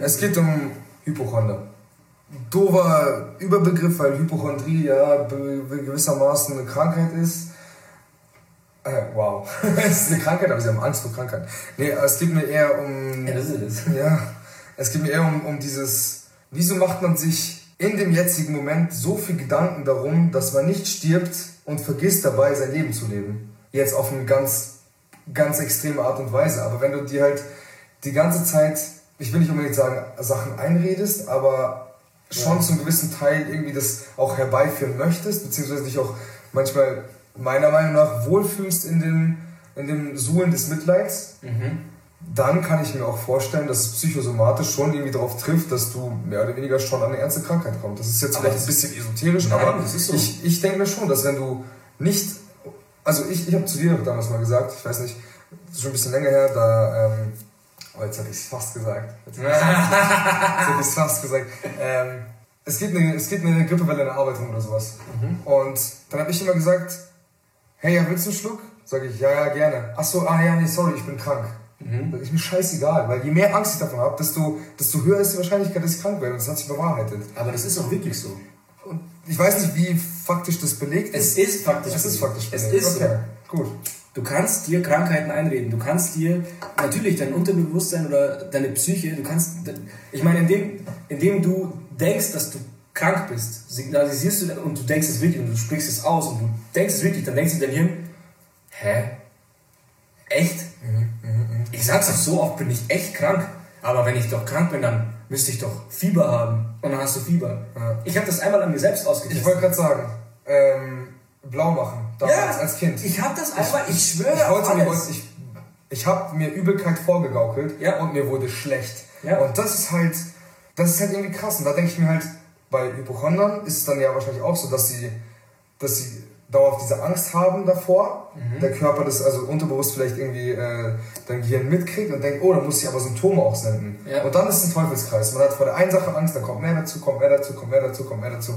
Es geht um Hypochonder. Dover Überbegriff, weil Hypochondrie ja gewissermaßen eine Krankheit ist. Äh, wow. es ist eine Krankheit, aber sie haben Angst vor Krankheit. Nee, es geht mir eher um. Ja, das ist es. Ja, es geht mir eher um, um dieses, wieso macht man sich in dem jetzigen Moment so viel Gedanken darum, dass man nicht stirbt und vergisst dabei, sein Leben zu leben. Jetzt auf eine ganz, ganz extreme Art und Weise. Aber wenn du dir halt die ganze Zeit, ich will nicht unbedingt sagen, Sachen einredest, aber schon Ja. zum gewissen Teil irgendwie das auch herbeiführen möchtest, beziehungsweise dich auch manchmal meiner Meinung nach wohlfühlst in dem, in dem Suhlen des Mitleids, Mhm. Dann kann ich mir auch vorstellen, dass es psychosomatisch schon irgendwie darauf trifft, dass du mehr oder weniger schon an eine ernste Krankheit kommst. Das ist jetzt Aber vielleicht ein bisschen esoterisch, Nein, aber so. ich, ich denke mir schon, dass wenn du nicht, also ich, ich habe zu dir damals mal gesagt, ich weiß nicht, das ist schon ein bisschen länger her, da, ähm, oh, jetzt habe ich es fast gesagt. Jetzt habe ich es fast gesagt. Ähm, es, geht eine, es geht eine Grippewelle in der Arbeit rum oder sowas. Und dann habe ich immer gesagt, hey, ja, willst du einen Schluck? Sage ich, ja, ja, gerne. Ach so, ah ja, nee, sorry, ich bin krank. Das ist mir scheißegal, weil je mehr Angst ich davon habe, desto, desto höher ist die Wahrscheinlichkeit, dass ich krank werde. Und das hat sich bewahrheitet. Aber das ist auch wirklich so. Und ich weiß nicht, wie faktisch das belegt Es ist. ist faktisch. Es ist faktisch Es belegt. ist so. okay. Gut. Du kannst dir Krankheiten einreden. Du kannst dir natürlich dein Unterbewusstsein oder deine Psyche, du kannst, ich meine, indem, indem du denkst, dass du krank bist, signalisierst du und du denkst es wirklich und du sprichst es aus und du denkst es wirklich, dann denkst du dein Hirn, hä? Echt? Ich sag's doch so oft, bin ich echt krank. Aber wenn ich doch krank bin, dann müsste ich doch Fieber haben. Und dann hast du Fieber. Ja. Ich habe das einmal an mir selbst ausgetestet. Ich wollte gerade sagen, ähm, blau machen. Damals als Kind. Ich habe das einmal, ich schwöre Ich wollte mir, ich, ich habe mir Übelkeit vorgegaukelt Ja. und mir wurde schlecht. Ja. Und das ist halt, das ist halt irgendwie krass. Und da denke ich mir halt, bei Hypochondern ist es dann ja wahrscheinlich auch so, dass sie, dass sie dauerhaft diese Angst haben davor. Mhm. Der Körper das also unterbewusst vielleicht irgendwie äh, dein Gehirn mitkriegt und denkt, oh, da muss ich aber Symptome auch senden. Ja. Und dann ist es ein Teufelskreis. Man hat vor der einen Sache Angst, dann kommt mehr dazu, kommt mehr dazu, kommt mehr dazu, kommt mehr dazu.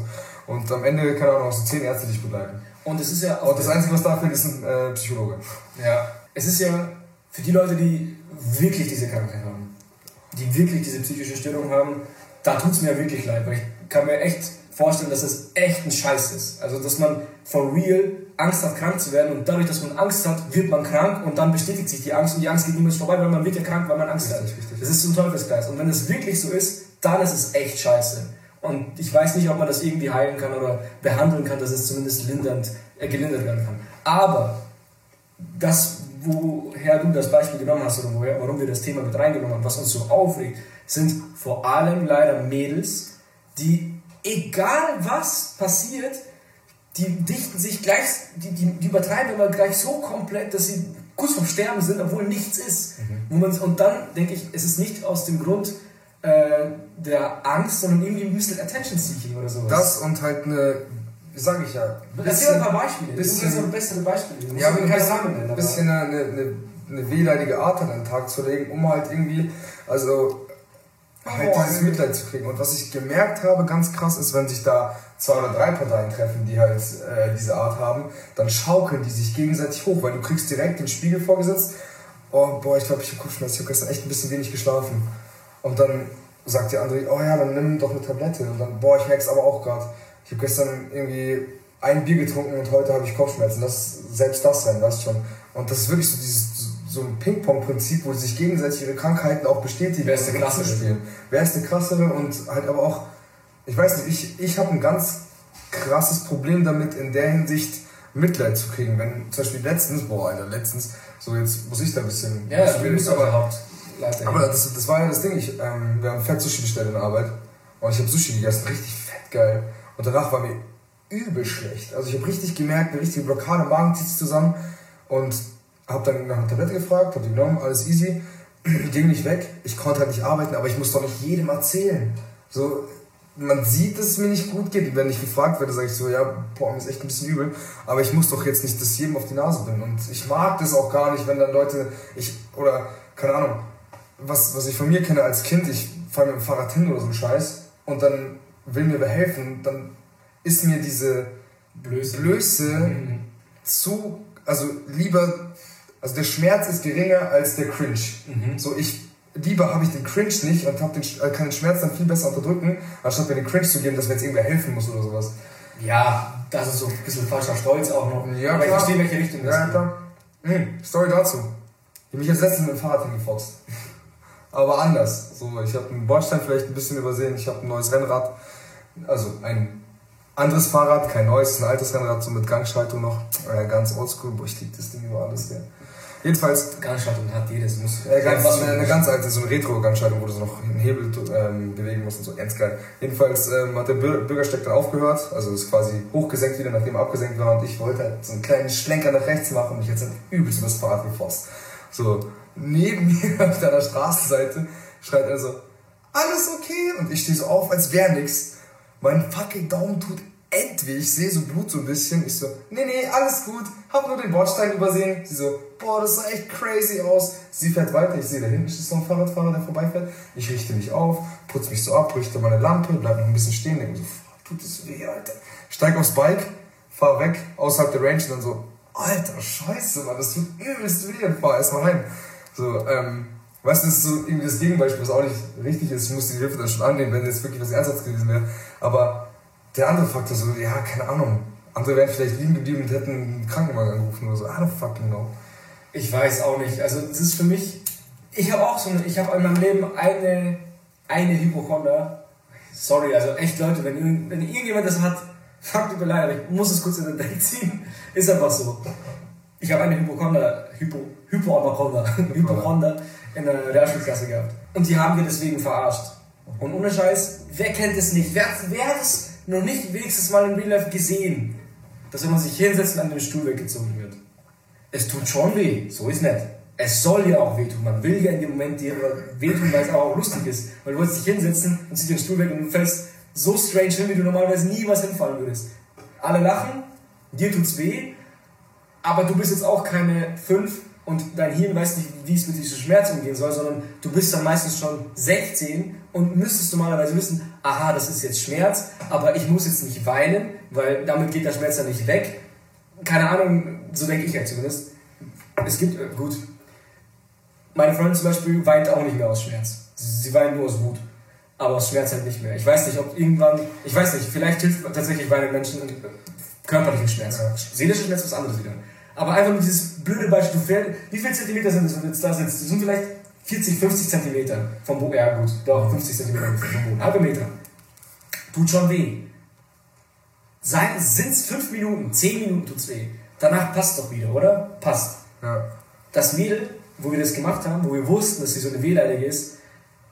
Und am Ende kann auch noch so zehn Ärzte dich begleiten. Und es ist ja auch Und das Einzige, was da fehlt, ist ein äh, Psychologe. Ja. Es ist ja für die Leute, die wirklich diese Krankheit haben, die wirklich diese psychische Störung haben, da tut es mir wirklich leid, weil ich kann mir echt vorstellen, dass es echt ein Scheiß ist. Also, dass man for real Angst hat, krank zu werden und dadurch, dass man Angst hat, wird man krank und dann bestätigt sich die Angst und die Angst geht niemals vorbei, weil man wird ja krank, weil man Angst hat. Richtig, richtig. Das ist so ein Teufelskreis. Und wenn es wirklich so ist, dann ist es echt scheiße. Und ich weiß nicht, ob man das irgendwie heilen kann oder behandeln kann, dass es zumindest lindernd, äh, gelindert werden kann. Aber das, woher du das Beispiel genommen hast oder woher, warum wir das Thema mit reingenommen haben, was uns so aufregt, sind vor allem leider Mädels, die egal was passiert, die dichten sich gleich, die, die, die übertreiben immer gleich so komplett, dass sie kurz vorm Sterben sind, obwohl nichts ist. Man, und dann denke ich, es ist nicht aus dem Grund äh, der Angst, sondern irgendwie ein bisschen Attention Seeking oder sowas. Das und halt eine, sage ich ja, Erzähl ein paar Beispiele. bisschen- Bisschen, so bessere Beispiele. Ja, mir ein keine bisschen, Namen nennen. ein aber- bisschen eine, eine, eine, eine wehleidige Art an den Tag zu legen, um halt irgendwie, also halt dieses. Mitleid zu kriegen. Und was ich gemerkt habe, ganz krass, ist, wenn sich da zwei oder drei Parteien treffen, die halt äh, diese Art haben, dann schaukeln die sich gegenseitig hoch, weil du kriegst direkt den Spiegel vorgesetzt, oh boah, ich glaube, ich habe Kopfschmerzen, ich habe gestern echt ein bisschen wenig geschlafen. Und dann sagt der andere, oh ja, dann nimm doch eine Tablette. Und dann, boah, ich merk's aber auch gerade. Ich habe gestern irgendwie ein Bier getrunken und heute habe ich Kopfschmerzen. Das selbst das sein, weißt schon. Und das ist wirklich so dieses so ein Ping-Pong-Prinzip, wo sie sich gegenseitig ihre Krankheiten auch bestätigen. Wer ist der und Krassere? spielen. Wer ist der krassere und halt aber auch, ich weiß nicht, ich, ich habe ein ganz krasses Problem damit, in der Hinsicht Mitleid zu kriegen. Wenn zum Beispiel letztens, boah, Alter, letztens, so jetzt muss ich da ein bisschen, Ja, du schwierig, bist aber Hauptleiter. aber das, das war ja das Ding, ich, ähm, wir haben fett Sushi bestellt in der Arbeit und ich habe Sushi gegessen, richtig fett geil. Und danach war mir übel schlecht. Also ich habe richtig gemerkt, eine richtige Blockade, Magen zieht sich zusammen und habe dann nach einer Tablette gefragt, habe die genommen, alles easy. ging nicht weg. Ich konnte halt nicht arbeiten, aber ich muss doch nicht jedem erzählen. So, man sieht, dass es mir nicht gut geht. Wenn ich gefragt werde, sage ich so, ja, boah, mir ist echt ein bisschen übel. Aber ich muss doch jetzt nicht das jedem auf die Nase binden. Und ich mag das auch gar nicht, wenn dann Leute, ich, oder, keine Ahnung, was, was ich von mir kenne als Kind, ich fahre mit dem Fahrrad hin oder so ein Scheiß und dann will mir wer helfen, dann ist mir diese Blöße, Blöße mhm. zu, also lieber, also der Schmerz ist geringer als der Cringe. Mhm. So, ich lieber habe ich den Cringe nicht und hab den, äh, kann den Schmerz dann viel besser unterdrücken, anstatt mir den Cringe zu geben, dass mir jetzt irgendwer helfen muss oder sowas. Ja, das ist so ein bisschen falscher Stolz auch noch. Ja, Aber klar. ich verstehe, welche Richtung das ja, geht. Klar. Mhm. Story dazu. Ich habe mich jetzt letztens mit dem Fahrrad hingefoxt. Aber anders. So, ich habe einen Bordstein vielleicht ein bisschen übersehen, ich habe ein neues Rennrad. Also ein anderes Fahrrad, kein neues, ein altes Rennrad, so mit Gangschaltung noch. Äh, ganz oldschool, boah, ich liebe das Ding über alles, gell. Jedenfalls. Gangschaltung hat jedes. Muss äh, ganz, was eine, eine ganz alte, so eine Retro-Gangschaltung, wo du so noch einen Hebel ähm, bewegen musst und so. Ganz geil. Jedenfalls ähm, hat der Bürgersteig dann aufgehört, also ist quasi hochgesenkt wieder, nachdem er abgesenkt war und ich wollte halt so einen kleinen Schlenker nach rechts machen und mich jetzt halt übelst übers Fahrrad gefasst. So, neben mir auf der Straßenseite schreit er so, alles okay? Und ich stehe so auf, als wäre nix. Mein fucking Daumen tut endweh. Ich sehe so Blut so ein bisschen. Ich so, nee, nee, alles gut. Hab nur den Bordstein übersehen. Sie so, boah, das sah echt crazy aus. Sie fährt weiter. Ich sehe, da hinten ist so ein Fahrradfahrer, der vorbeifährt. Ich richte mich auf, putze mich so ab, richte meine Lampe, bleib noch ein bisschen stehen. Denke so, tut das weh, Alter. Steig aufs Bike, fahr weg, außerhalb der Range und dann so, Alter, scheiße, Mann, das tut übelst weh und fahr erstmal heim. So, ähm, weißt du, das ist so irgendwie das Gegenbeispiel, was auch nicht richtig ist. Ich muss die Hilfe dann schon annehmen, wenn jetzt wirklich was Ernstes gewesen wäre. Aber der andere Faktor so, ja, keine Ahnung. Andere wären vielleicht liegen geblieben und hätten einen Krankenwagen angerufen oder so. I don't fucking know. Ich weiß auch nicht. Also, das ist für mich, ich habe auch so eine, ich habe in meinem Leben eine, eine Hypochonder. Sorry, also echt Leute, wenn, wenn irgendjemand das hat, fuck mir leid, aber ich muss es kurz in den Deck ziehen. Ist einfach so. Ich habe eine Hypochonder, Hypo, Hypochonder, Hypochonder in der Realschulklasse gehabt. Und die haben wir deswegen verarscht. Und ohne Scheiß, wer kennt es nicht? Wer, wer es noch nicht wenigstens mal in Real Life gesehen, dass wenn man sich hinsetzt und an dem Stuhl weggezogen wird? Es tut schon weh, so ist nett. Es soll ja auch wehtun. Man will ja in dem Moment dir wehtun, weil es auch lustig ist. Weil du wolltest dich hinsetzen und ziehst den Stuhl weg und du fällst so strange hin, wie du normalerweise niemals hinfallen würdest. Alle lachen, dir tut's weh, aber du bist jetzt auch keine fünf und dein Hirn weiß nicht, wie es mit diesem Schmerz umgehen soll, sondern du bist dann meistens schon 16 und müsstest normalerweise wissen, aha, das ist jetzt Schmerz, aber ich muss jetzt nicht weinen, weil damit geht der Schmerz dann nicht weg. Keine Ahnung, so denke ich ja zumindest. Es gibt, äh, gut, meine Freundin zum Beispiel weint auch nicht mehr aus Schmerz. Sie weint nur aus Wut. Aber aus Schmerz halt nicht mehr. Ich weiß nicht, ob irgendwann, ich weiß nicht, vielleicht hilft tatsächlich weinen Menschen körperlichen Schmerz. Seelischer Schmerz ist was anderes wieder. Aber einfach nur dieses blöde Beispiel, du fährst, wie viele Zentimeter sind es, wenn du jetzt da sitzt? Das sind vielleicht 40, 50 Zentimeter vom Boden. Ja gut, doch, 50 Zentimeter vom Boden. Halbe Meter. Tut schon weh. Sind es 5 Minuten, 10 Minuten tut's weh. Danach passt doch wieder, oder? Passt. Ja. Das Mädel, wo wir das gemacht haben, wo wir wussten, dass sie so eine Wehleidige ist,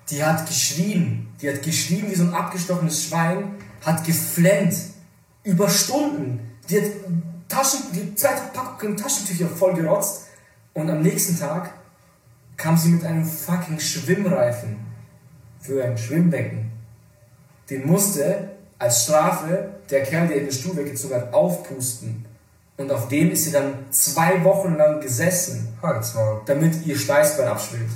die hat geschrien. Die hat geschrien wie so ein abgestochenes Schwein, hat geflennt. Über Stunden. Die hat Taschen, die zwei Packungen Taschentücher voll gerotzt. Und am nächsten Tag kam sie mit einem fucking Schwimmreifen für ein Schwimmbecken. Den musste als Strafe der Kerl, der ihr den Stuhl weggezogen hat, aufpusten. Und auf dem ist sie dann zwei Wochen lang gesessen, damit ihr Steißbein abschwillt.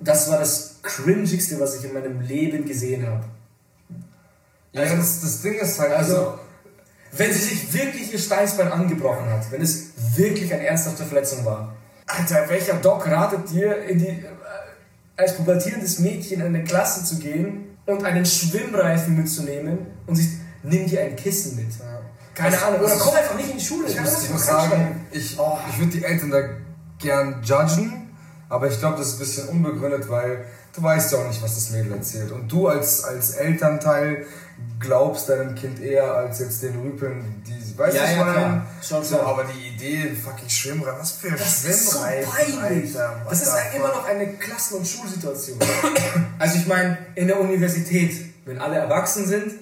Das war das cringigste, was ich in meinem Leben gesehen habe. Ja, also, das, das Ding ist halt, also, also, wenn sie sich wirklich ihr Steißbein angebrochen hat, wenn es wirklich eine ernsthafte Verletzung war, Alter, welcher Doc ratet dir, in die, äh, als pubertierendes Mädchen in eine Klasse zu gehen und einen Schwimmreifen mitzunehmen und sich, nimm dir ein Kissen mit. Ja. Keine Ahnung, oder komm einfach nicht in die Schule. Ich, muss, ich muss sagen, ich, oh, ich würde die Eltern da gern judgen, aber ich glaube, das ist ein bisschen unbegründet, weil du weißt ja auch nicht, was das Mädel erzählt. Und du als, als Elternteil glaubst deinem Kind eher als jetzt den Rüpeln, die, weißt du, ja, ja, klar. Schon so, aber die Idee, fucking Schwimmreifen, was für das Schwimmreifen, ist so peinlich. Alter, das ist ja immer noch eine Klassen- und Schulsituation. also ich meine, in der Universität, wenn alle erwachsen sind,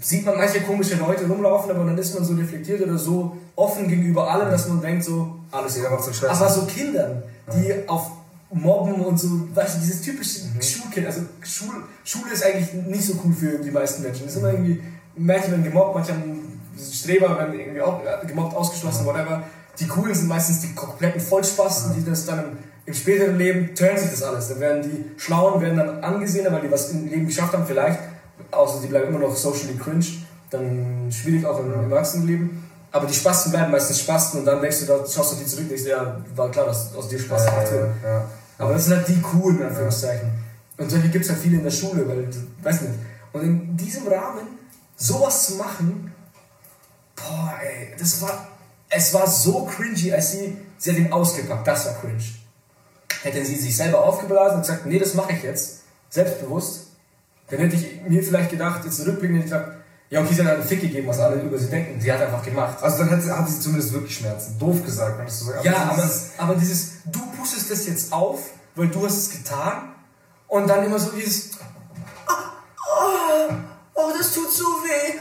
sieht man manche komische Leute rumlaufen, aber dann ist man so reflektiert oder so offen gegenüber allem, dass man denkt so, alles Jeder macht so Scheiße. Aber so Kindern, die auf Mobben und so, weißt du, dieses typische mhm. Schulkind, also Schul, Schule ist eigentlich nicht so cool für die meisten Menschen. Es ist immer irgendwie, Mädchen werden gemobbt, manche haben Streber werden irgendwie auch gemobbt, ausgeschlossen, whatever. Die Coolen sind meistens die kompletten Vollspasten, die das dann im, im späteren Leben turnen sich das alles. Dann werden die Schlauen werden dann angesehen, weil die was im Leben geschafft haben, vielleicht, außer die bleiben immer noch socially cringe, dann schwierig auch im Erwachsenenleben. Aber die Spasten bleiben meistens Spasten und dann denkst du, da schaust du die zurück und denkst, ja, war klar, dass aus dir Spaß macht. Ja, ja, Aber das sind halt die coolen, in Anführungszeichen. Und solche gibt es halt viele in der Schule, weil, weiß nicht. Und in diesem Rahmen sowas zu machen, boah, ey, das war, es war so cringy, als sie, sie hat ihn ausgepackt, das war cringe. Hätte sie sich selber aufgeblasen und gesagt, nee, das mache ich jetzt, selbstbewusst, dann hätte ich mir vielleicht gedacht, jetzt rückblickend, ich gesagt, ja, okay, sie hat einen Fick gegeben, was alle über sie denken. Sie hat einfach gemacht. Also dann hat sie, hat sie zumindest wirklich Schmerzen. Doof gesagt, wenn du so aber Ja, aber, dieses, aber dieses, du pustest das jetzt auf, weil du hast es getan. Und dann immer so dieses, oh, oh, oh das tut so weh.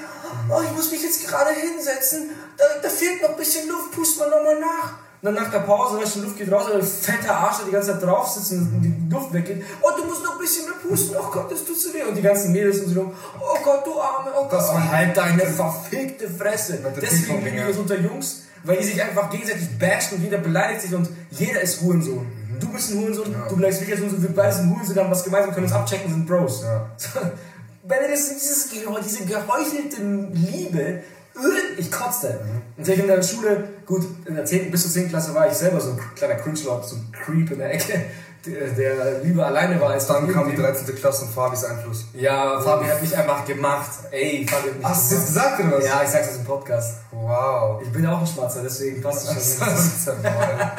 Oh, ich muss mich jetzt gerade hinsetzen. Da, da fehlt noch ein bisschen Luft, pust mal nochmal nach. Und dann nach der Pause, weißt du, Luft geht raus, und ein fetter Arsch, der die ganze Zeit drauf sitzt und die Luft weggeht. Oh, du musst noch ein bisschen mehr pusten. Oh Gott, das tut so weh. Und die ganzen Mädels und so, oh Gott, du Arme, oh Gott. Das war halt deine verfickte Fresse. Deswegen lieben wir es unter Jungs, weil die sich einfach gegenseitig bashen und jeder beleidigt sich und jeder ist Hurensohn. Mhm. Du bist ein Hurensohn, ja. du bleibst wirklich als Hurensohn, wir beide sind Hurensohn, haben was gemeinsam, können uns abchecken, sind Bros. Ja. Wenn das, dieses, diese geheuchelte Liebe ich kotzte. Mhm. Und ich in der Schule, gut, in der 10. bis zur 10. Klasse war ich selber so ein kleiner Cringe-Lord, so ein Creep in der Ecke, der, der lieber alleine war als Dann kam die 13. Klasse und Fabis Einfluss. Ja, Fabi hat mich einfach gemacht. Ey, Fabi hat mich Hast du das gesagt oder was? Ja, ich sag's jetzt im Podcast. Wow. Ich bin auch ein Schwarzer, deswegen passt es schon. Das ist ja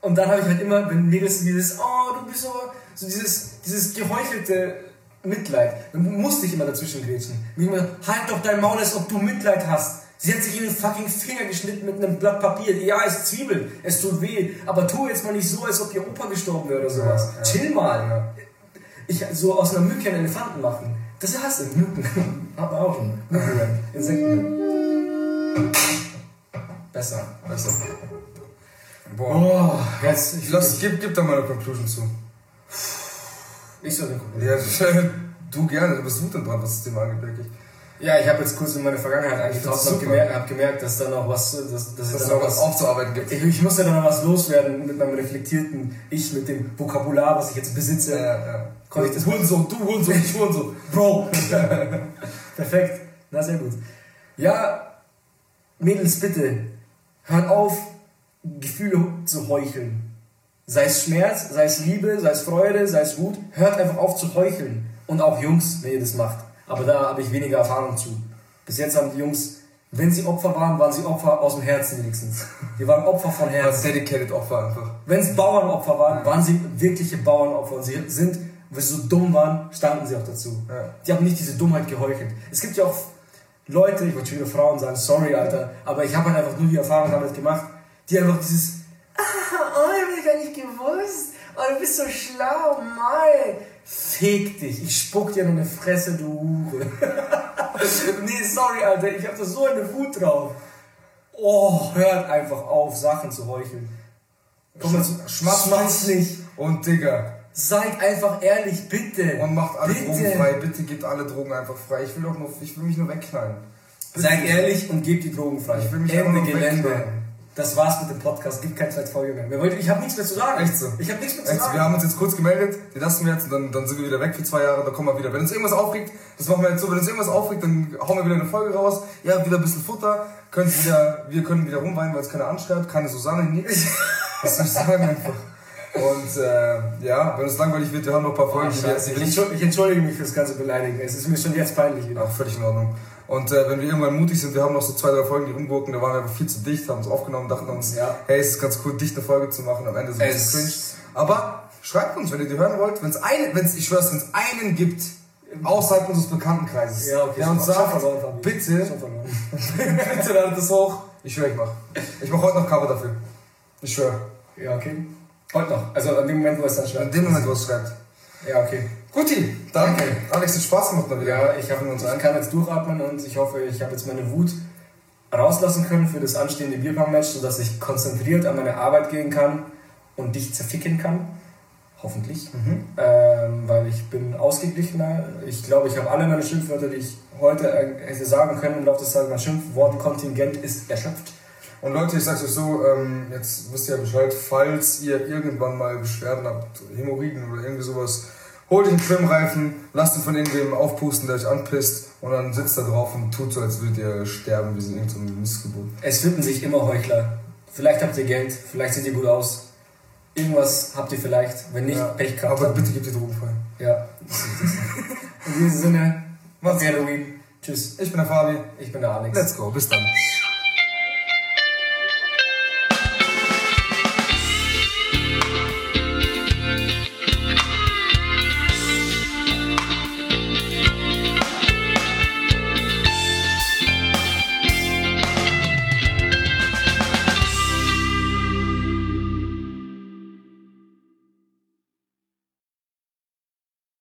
Und dann habe ich halt immer, wenn Mädels dieses, oh, du bist so, so dieses, dieses geheuchelte, Mitleid. Dann musste ich immer dazwischen grätschen. Immer, halt doch dein Maul, als ob du Mitleid hast. Sie hat sich in den fucking Finger geschnitten mit einem Blatt Papier. Ja, es ist Zwiebel, es tut weh. Aber tu jetzt mal nicht so, als ob ihr Opa gestorben wäre oder sowas. Ja, ja. Chill mal. Ja. Ich, so aus einer Mücke einen Elefanten machen. Das hast du, Mücken. Aber auch schon. Mücken, Insekten. Besser. Besser. Boah. Boah. Jetzt, ich Lass, gib, gib da mal eine Conclusion zu. Ich soll den gucken. Ja, du gerne, du bist Wutentbrand, was das Thema angeht, wirklich. Ja, ich habe jetzt kurz in meine Vergangenheit eingetaucht und gemerkt, habe gemerkt, dass da noch was, dass, dass, dass da noch was aufzuarbeiten gibt. Ich, ich musste da noch was loswerden mit meinem reflektierten Ich, mit dem Vokabular, was ich jetzt besitze. Ja, ja. Konnte ich das Hurensohn, du Hurensohn, ich Hurensohn. Bro. Perfekt. Na, sehr gut. Ja, Mädels, bitte, hört auf, Gefühle zu heucheln. Sei es Schmerz, sei es Liebe, sei es Freude, sei es Wut. Hört einfach auf zu heucheln. Und auch Jungs, wenn ihr das macht. Aber da habe ich weniger Erfahrung zu. Bis jetzt haben die Jungs, wenn sie Opfer waren, waren sie Opfer aus dem Herzen wenigstens. Die waren Opfer von Herzen. Als dedicated Opfer einfach. Wenn es Bauernopfer waren, waren sie wirkliche Bauernopfer. Und sie sind, weil sie so dumm waren, standen sie auch dazu. Ja. Die haben nicht diese Dummheit geheuchelt. Es gibt ja auch Leute, ich wollte schon wieder Frauen sagen, sorry, Alter, aber ich habe halt einfach nur die Erfahrung damit gemacht, die einfach dieses Oh, du bist so schlau, Mai. Fick dich, ich spuck dir in eine Fresse, du Hure. nee, sorry, Alter, ich hab da so eine Wut drauf. Oh, hört einfach auf, Sachen zu heucheln. Komm mal schmatzlich und Digga. Seid einfach ehrlich, bitte. Und macht alle bitte. Drogen frei, bitte gebt alle Drogen einfach frei. Ich will doch nur, ich will mich nur wegknallen. Seid ehrlich und gebt die Drogen frei. Ich will mich Ende Gelände. Wegknallen das war's mit dem Podcast, gibt keine zweite Folge mehr. Ich habe nichts mehr zu sagen. Echt so? Ich habe nichts mehr zu Echt, sagen. Wir haben uns jetzt kurz gemeldet, die lassen wir jetzt und dann, dann sind wir wieder weg für zwei Jahre, dann kommen wir wieder. Wenn uns irgendwas aufregt, das machen wir jetzt so, wenn uns irgendwas aufregt, dann hauen wir wieder eine Folge raus. Ja, wieder ein bisschen Futter, können wieder, wir können wieder rumweinen, weil es keiner anschreibt, keine Susanne, nichts. Was soll ich sagen einfach? Und äh, ja, wenn es langweilig wird, wir haben noch ein paar Folgen. Oh, ich, ich, entschuldige mich für das ganze Beleidigen. Es ist mir schon jetzt peinlich. Wieder. Ach, völlig in Ordnung. Und äh, wenn wir irgendwann mutig sind, wir haben noch so zwei, drei Folgen, die rumgurken, da waren wir einfach viel zu dicht, haben uns aufgenommen, dachten uns, ja. hey, es ist ganz cool, dicht eine Folge zu machen, am Ende so ein bisschen cringe. Aber schreibt uns, wenn ihr die hören wollt, wenn es einen, wenn's, ich schwör's, wenn es einen gibt, außerhalb unseres Bekanntenkreises, ja, okay, der uns sagt, verloren, bitte, bitte ladet das hoch. Ich schwöre, ich mach. Ich mach heute noch Cover dafür. Ich schwöre. Ja, okay. Heute noch. Also an dem Moment, wo es dann schreibt. An dem Moment, wo es schreibt. Ja, okay. Guti, danke. Okay. Alex, hat Spaß gemacht mal wieder. Ja, ich, hab, ich kann jetzt durchatmen und ich hoffe, ich habe jetzt meine Wut rauslassen können für das anstehende Bierpong-Match, sodass ich konzentriert an meine Arbeit gehen kann. und dich zerficken kann. Hoffentlich. Mhm. Ähm, weil ich bin ausgeglichener. Ich glaube, ich habe alle meine Schimpfwörter, die ich heute äh, hätte sagen können im Laufe des Tages. Mein Schimpfwortkontingent ist erschöpft. Und Leute, ich sag's euch so, ähm, jetzt wisst ihr ja Bescheid, falls ihr irgendwann mal Beschwerden habt, Hämorrhoiden oder irgendwie sowas, holt euch einen Trimreifen, lasst ihn von irgendwem aufpusten, der euch anpisst und dann sitzt da drauf und tut so, als würdet ihr sterben wie so irgendein Missgeburt. Es finden sich immer Heuchler. Vielleicht habt ihr Geld, vielleicht seht ihr gut aus. Irgendwas habt ihr vielleicht, wenn nicht, ja, Pech gehabt. Aber bitte gebt die Drogen frei. Ja, In diesem Sinne, macht's Halloween. Tschüss. Ich bin der Fabi. Ich bin der Alex. Let's go, bis dann.